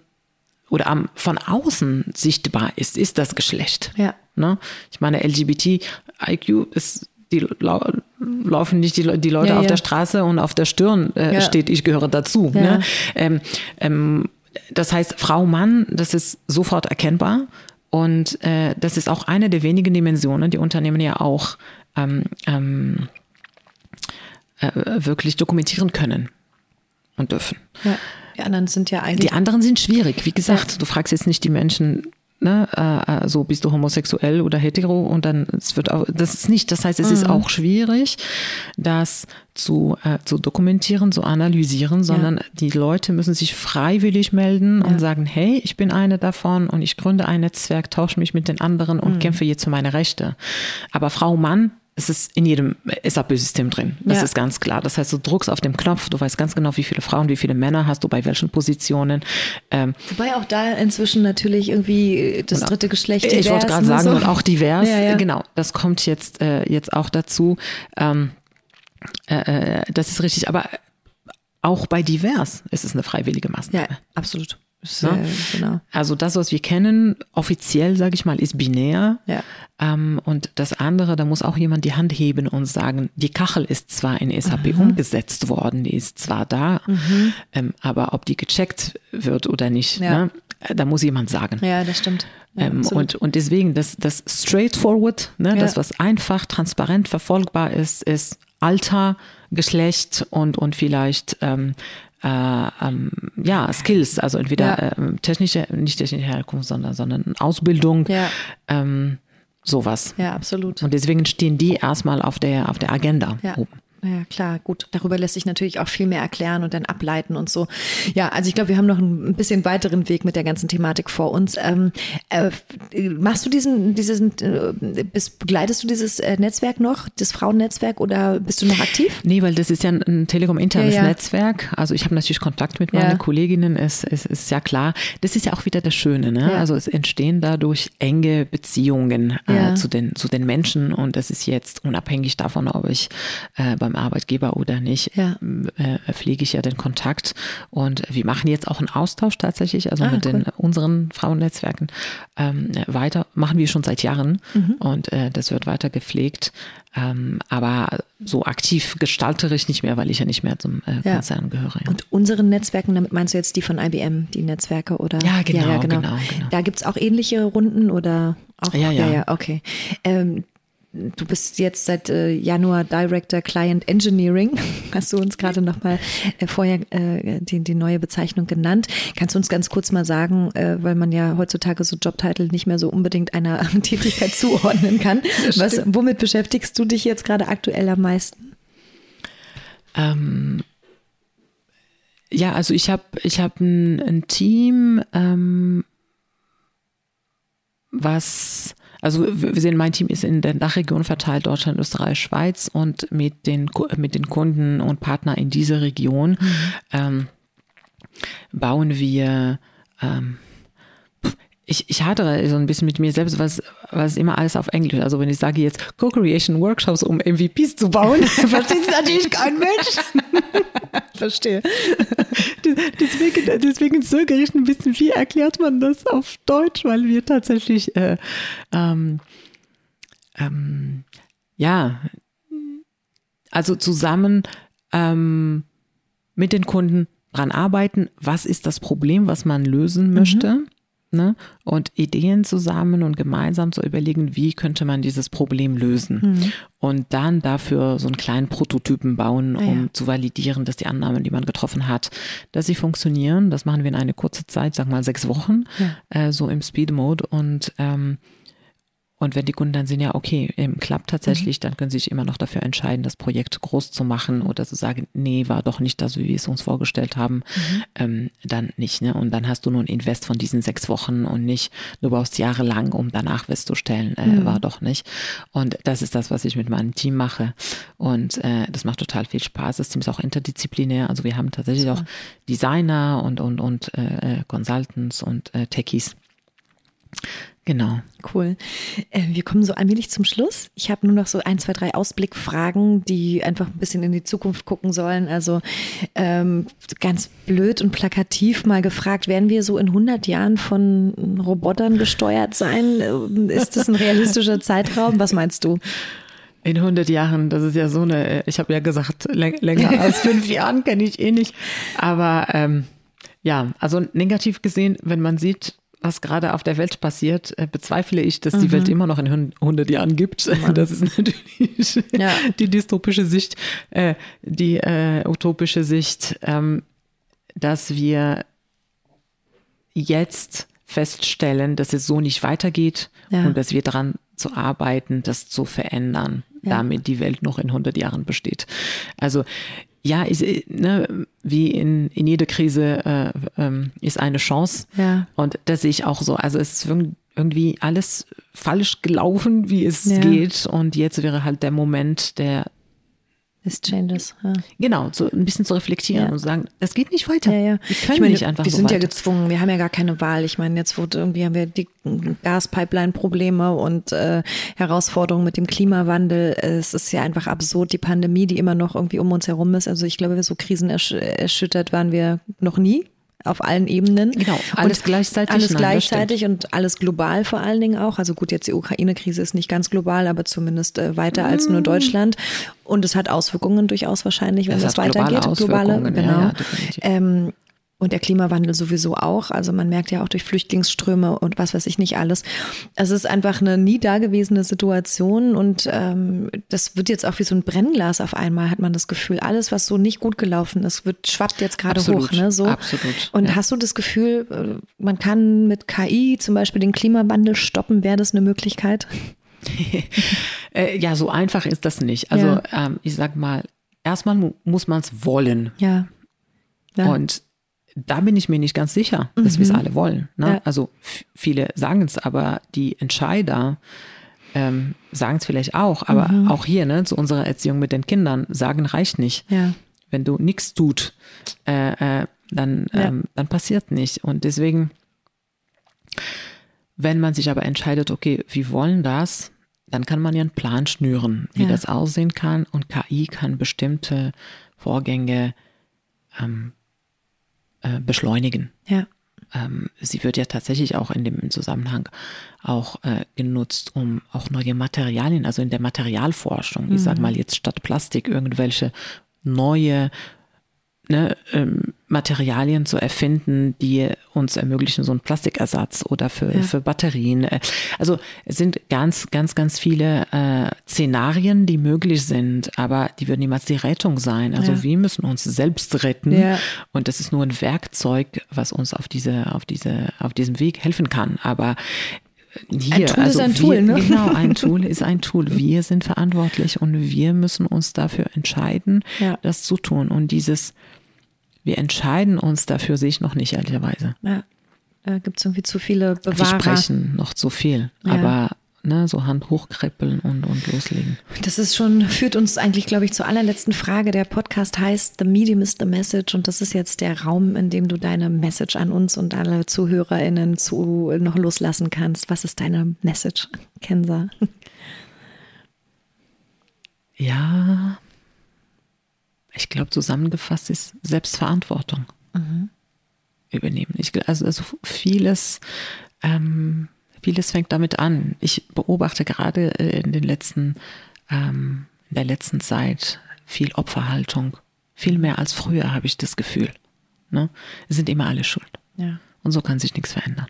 oder am von außen sichtbar ist, ist das Geschlecht. Ja. Ne? Ich meine, LGBT-IQ ist die laufen nicht die, die Leute ja, auf ja. der Straße und auf der Stirn äh, ja. steht, ich gehöre dazu. Ne? Ähm, ähm, das heißt, Frau, Mann, das ist sofort erkennbar. Und äh, das ist auch eine der wenigen Dimensionen, die Unternehmen ja auch ähm, ähm äh, wirklich dokumentientieren können und dürfen. Ja. Die anderen sind ja eigentlich. Die anderen sind schwierig. Wie gesagt, ja. du fragst jetzt nicht die Menschen, ne, äh, so bist du homosexuell oder hetero und dann es wird auch, das ist nicht, das heißt, es mhm. ist auch schwierig, das zu, äh, zu dokumentieren, zu analysieren, sondern ja. die Leute müssen sich freiwillig melden ja. und sagen, hey, ich bin eine davon und ich gründe ein Netzwerk, tausche mich mit den anderen und mhm. kämpfe jetzt für meine Rechte. Aber Frau, Mann, es ist in jedem SAP-System drin. Das ja. ist ganz klar. Das heißt, du druckst auf dem Knopf, du weißt ganz genau, wie viele Frauen, wie viele Männer hast du bei welchen Positionen. Ähm, Wobei auch da inzwischen natürlich irgendwie das dritte Geschlecht Ich wollte gerade sagen, so. und auch divers. Ja, ja. Genau, das kommt jetzt, äh, jetzt auch dazu. Ähm, äh, äh das ist richtig. Aber auch bei divers ist es eine freiwillige Maßnahme. Ja, absolut. Ne? Genau. Also das, was wir kennen, offiziell, sage ich mal, ist binär. Ja. Ähm, und das andere, da muss auch jemand die Hand heben und sagen, die Kachel ist zwar in SAP mhm. umgesetzt worden, die ist zwar da, mhm. ähm, aber ob die gecheckt wird oder nicht, ja. ne? da muss jemand sagen. Ja, das stimmt. Ja, ähm, und, und deswegen, das, das straightforward, ne, das, was einfach, transparent verfolgbar ist, ist Alter, Geschlecht und, und vielleicht ähm, äh, ähm, ja, Skills, also entweder ja. äh, technische, nicht technische Herkunft, sondern, sondern Ausbildung, ja. ähm, sowas. Ja, absolut. Und deswegen stehen die erstmal auf der, auf der Agenda ja. oben. Ja, klar, gut. Darüber lässt sich natürlich auch viel mehr erklären und dann ableiten und so. Ja, also ich glaube, wir haben noch ein bisschen weiteren Weg mit der ganzen Thematik vor uns. Ähm, äh, machst du diesen, diesen, äh, bist, begleitest du dieses äh, Netzwerk noch, das Frauennetzwerk oder bist du noch aktiv? Nee, weil das ist ja ein Telekom-internes ja, ja. Netzwerk. Also ich habe natürlich Kontakt mit meinen ja. Kolleginnen, es, es ist ja klar. Das ist ja auch wieder das Schöne, ne? Also es entstehen dadurch enge Beziehungen äh, zu, den, zu den Menschen und das ist jetzt unabhängig davon, ob ich äh, beim beim Arbeitgeber oder nicht, ja. äh, pflege ich ja den Kontakt. Und wir machen jetzt auch einen Austausch tatsächlich, also ah, mit cool. den unseren Frauennetzwerken ähm, weiter, machen wir schon seit Jahren mhm. und äh, das wird weiter gepflegt. Ähm, aber so aktiv gestalterisch nicht mehr, weil ich ja nicht mehr zum äh, Konzern ja. gehöre. Ja. Und unseren Netzwerken, damit meinst du jetzt die von IBM, die Netzwerke oder? Ja, genau, ja, genau. genau, genau. Da gibt es auch ähnliche Runden oder auch? Ja, ja, ja, okay. Ähm, Du bist jetzt seit äh, Januar Director Client Engineering. Hast du uns gerade nochmal äh, vorher äh, die, die neue Bezeichnung genannt. Kannst du uns ganz kurz mal sagen, äh, weil man ja heutzutage so Jobtitel nicht mehr so unbedingt einer Tätigkeit zuordnen kann. Was, womit beschäftigst du dich jetzt gerade aktuell am meisten? Ähm, ja, also ich habe ich hab ein, ein Team, ähm, was also wir sehen, mein Team ist in der Dachregion verteilt, Deutschland, Österreich, Schweiz und mit den, mit den Kunden und Partnern in dieser Region mhm. ähm, bauen wir ähm, ich, ich hadere so ein bisschen mit mir selbst, was, was immer alles auf Englisch. Also wenn ich sage jetzt Co-Creation Workshops, um MVPs zu bauen, versteht es natürlich kein Mensch. Verstehe. Deswegen, deswegen zögere ein bisschen, wie erklärt man das auf Deutsch, weil wir tatsächlich äh, ähm, ähm, ja, also zusammen ähm, mit den Kunden dran arbeiten, was ist das Problem, was man lösen möchte. Mhm ne? und Ideen zusammen und gemeinsam zu überlegen, wie könnte man dieses Problem lösen. Mhm. Und dann dafür so einen kleinen Prototypen bauen, um ja. zu validieren, dass die Annahmen, die man getroffen hat, dass sie funktionieren. Das machen wir in eine kurze Zeit, sag mal sechs Wochen, ja. äh, so im Speed Mode und ähm, Und wenn die Kunden dann sehen, ja, okay, eben klappt tatsächlich, mhm. dann können sie sich immer noch dafür entscheiden, das Projekt groß zu machen oder zu sagen, nee, war doch nicht das, wie wir es uns vorgestellt haben, mhm. ähm, dann nicht. Ne? Und dann hast du nur ein Invest von diesen sechs Wochen und nicht, du brauchst jahrelang, um danach festzustellen, äh, mhm. war doch nicht. Und das ist das, was ich mit meinem Team mache. Und äh, das macht total viel Spaß. Das Team ist auch interdisziplinär. Also wir haben tatsächlich auch Designer und, und, und äh, äh Consultants und äh, Techies Genau. Cool. Äh, wir kommen so allmählich zum Schluss. Ich habe nur noch so ein, zwei, drei Ausblickfragen, die einfach ein bisschen in die Zukunft gucken sollen. Also ähm, ganz blöd und plakativ mal gefragt, werden wir so in 100 Jahren von Robotern gesteuert sein? Ist das ein realistischer Zeitraum? Was meinst du? In 100 Jahren, das ist ja so eine, ich habe ja gesagt, länger als fünf Jahren kenne ich eh nicht. Aber ähm, ja, also negativ gesehen, wenn man sieht, was gerade auf der Welt passiert, äh, bezweifle ich, dass mhm. die Welt immer noch in 100 Jahren gibt. Mann. Das ist natürlich ja. die dystopische Sicht, äh, die äh, utopische Sicht, ähm, dass wir jetzt feststellen, dass es so nicht weitergeht ja. und dass wir daran zu arbeiten, das zu verändern, ja. damit die Welt noch in 100 Jahren besteht. Also ja, ich, äh, ne, wie in, in jeder Krise äh, ähm, ist eine Chance. Ja. Und das sehe ich auch so. Also es ist irgendwie alles falsch gelaufen, wie es ja. geht. Und jetzt wäre halt der Moment der This changes. Ja. Genau, so ein bisschen zu reflektieren ja. und zu sagen, das geht nicht weiter. Ja, ja. Wir können ich meine, nicht einfach Wir so sind weiter. ja gezwungen, wir haben ja gar keine Wahl. Ich meine, jetzt wurde irgendwie haben wir die Gaspipeline-Probleme und äh, Herausforderungen mit dem Klimawandel. Es ist ja einfach absurd, die Pandemie, die immer noch irgendwie um uns herum ist. Also ich glaube, so krisenerschüttert waren wir noch nie auf allen Ebenen. Genau, alles und gleichzeitig. Alles nein, gleichzeitig und alles global vor allen Dingen auch. Also gut, jetzt die Ukraine-Krise ist nicht ganz global, aber zumindest äh, weiter als nur mm. Deutschland. Und es hat Auswirkungen durchaus wahrscheinlich, wenn das weitergeht. Globale, globale genau. Ja, ja, ähm, und der Klimawandel sowieso auch. Also man merkt ja auch durch Flüchtlingsströme und was weiß ich nicht alles. Es ist einfach eine nie dagewesene Situation und ähm, das wird jetzt auch wie so ein Brennglas auf einmal, hat man das Gefühl. Alles, was so nicht gut gelaufen ist, wird schwappt jetzt gerade hoch. Ne, so. Absolut. Und ja. hast du das Gefühl, äh, man kann mit KI zum Beispiel den Klimawandel stoppen? Wäre das eine Möglichkeit? Äh, ja, so einfach ist das nicht. Also ja. ähm, ich sag mal, erstmal muss man es wollen. Ja. ja. Und da bin ich mir nicht ganz sicher, dass mhm. wir es alle wollen. Ne? Ja. Also viele sagen es, aber die Entscheider ähm, sagen es vielleicht auch. Aber mhm. auch hier, ne, zu unserer Erziehung mit den Kindern, sagen reicht nicht. Ja. Wenn du nichts tut, äh, äh, dann, ja. ähm, dann passiert nicht. Und deswegen, wenn man sich aber entscheidet, okay, wir wollen das, dann kann man ja einen Plan schnüren, wie das aussehen kann. Und KI kann bestimmte Vorgänge ähm, äh, beschleunigen. Ja. Ähm, sie wird ja tatsächlich auch in dem Zusammenhang auch äh, genutzt, um auch neue Materialien, also in der Materialforschung, mhm. ich sage mal jetzt statt Plastik irgendwelche neue ne, ähm, Materialien zu erfinden, die uns ermöglichen, so einen Plastikersatz oder für, ja. für Batterien. Äh, also es sind ganz, ganz, ganz viele äh, Szenarien, die möglich sind, aber die würden niemals die Rettung sein. Also ja. wir müssen uns selbst retten ja. und das ist nur ein Werkzeug, was uns auf diese, auf diese, auf diesem Weg helfen kann. Aber hier, ein Tool also ist ein Tool, wir, ne? Genau, ein Tool ist ein Tool. Wir sind verantwortlich und wir müssen uns dafür entscheiden, das zu tun. Und dieses wir entscheiden uns dafür, sehe ich noch nicht, ehrlicherweise. Ja, da gibt es irgendwie zu viele Bewahrer. Wir sprechen noch zu viel, ja. aber ne, so Hand hochkrippeln und, und loslegen. Das ist schon, führt uns eigentlich, glaube ich, zur allerletzten Frage. Der Podcast heißt The Medium is the Message und das ist jetzt der Raum, in dem du deine Message an uns und alle ZuhörerInnen zu, noch loslassen kannst. Was ist deine Message, Kenza? Ja, ich glaube, zusammengefasst ist Selbstverantwortung mhm. übernehmen. Ich, also, also vieles, ähm, vieles fängt damit an. Ich beobachte gerade äh, in den letzten, ähm, in der letzten Zeit viel Opferhaltung. Viel mehr als früher habe ich das Gefühl. Ne? Es sind immer alle schuld. Ja. Und so kann sich nichts verändern.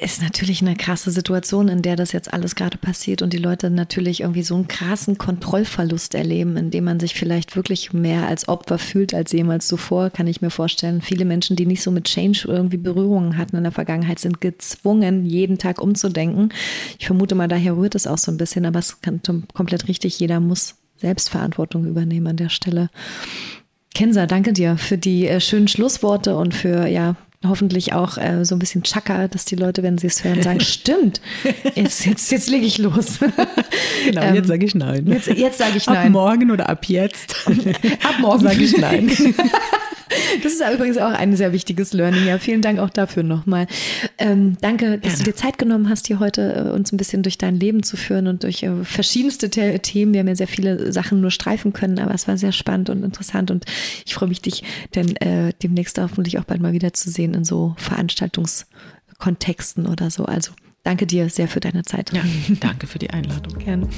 Ist natürlich eine krasse Situation, in der das jetzt alles gerade passiert und die Leute natürlich irgendwie so einen krassen Kontrollverlust erleben, in dem man sich vielleicht wirklich mehr als Opfer fühlt als jemals zuvor, kann ich mir vorstellen. Viele Menschen, die nicht so mit Change irgendwie Berührungen hatten in der Vergangenheit, sind gezwungen, jeden Tag umzudenken. Ich vermute mal, daher rührt es auch so ein bisschen, aber es kann komplett richtig. Jeder muss Selbstverantwortung übernehmen an der Stelle. Kenza, danke dir für die äh, schönen Schlussworte und für ja hoffentlich auch äh, so ein bisschen Chaka, dass die Leute, wenn sie es hören, sagen, stimmt, jetzt, jetzt, jetzt lege ich los. genau, ähm, jetzt sage ich nein. Jetzt, jetzt sage ich nein. Ab morgen oder ab jetzt. ab morgen sage ich nein. Das ist übrigens auch ein sehr wichtiges Learning. Ja, vielen Dank auch dafür nochmal. Ähm, danke, dass Gerne. du dir Zeit genommen hast, hier heute äh, uns ein bisschen durch dein Leben zu führen und durch äh, verschiedenste The Themen. Wir haben ja sehr viele Sachen nur streifen können, aber es war sehr spannend und interessant und ich freue mich, dich denn äh, demnächst hoffentlich auch bald mal wieder zu sehen in so Veranstaltungskontexten oder so. Also danke dir sehr für deine Zeit. Ja, danke für die Einladung. Gerne.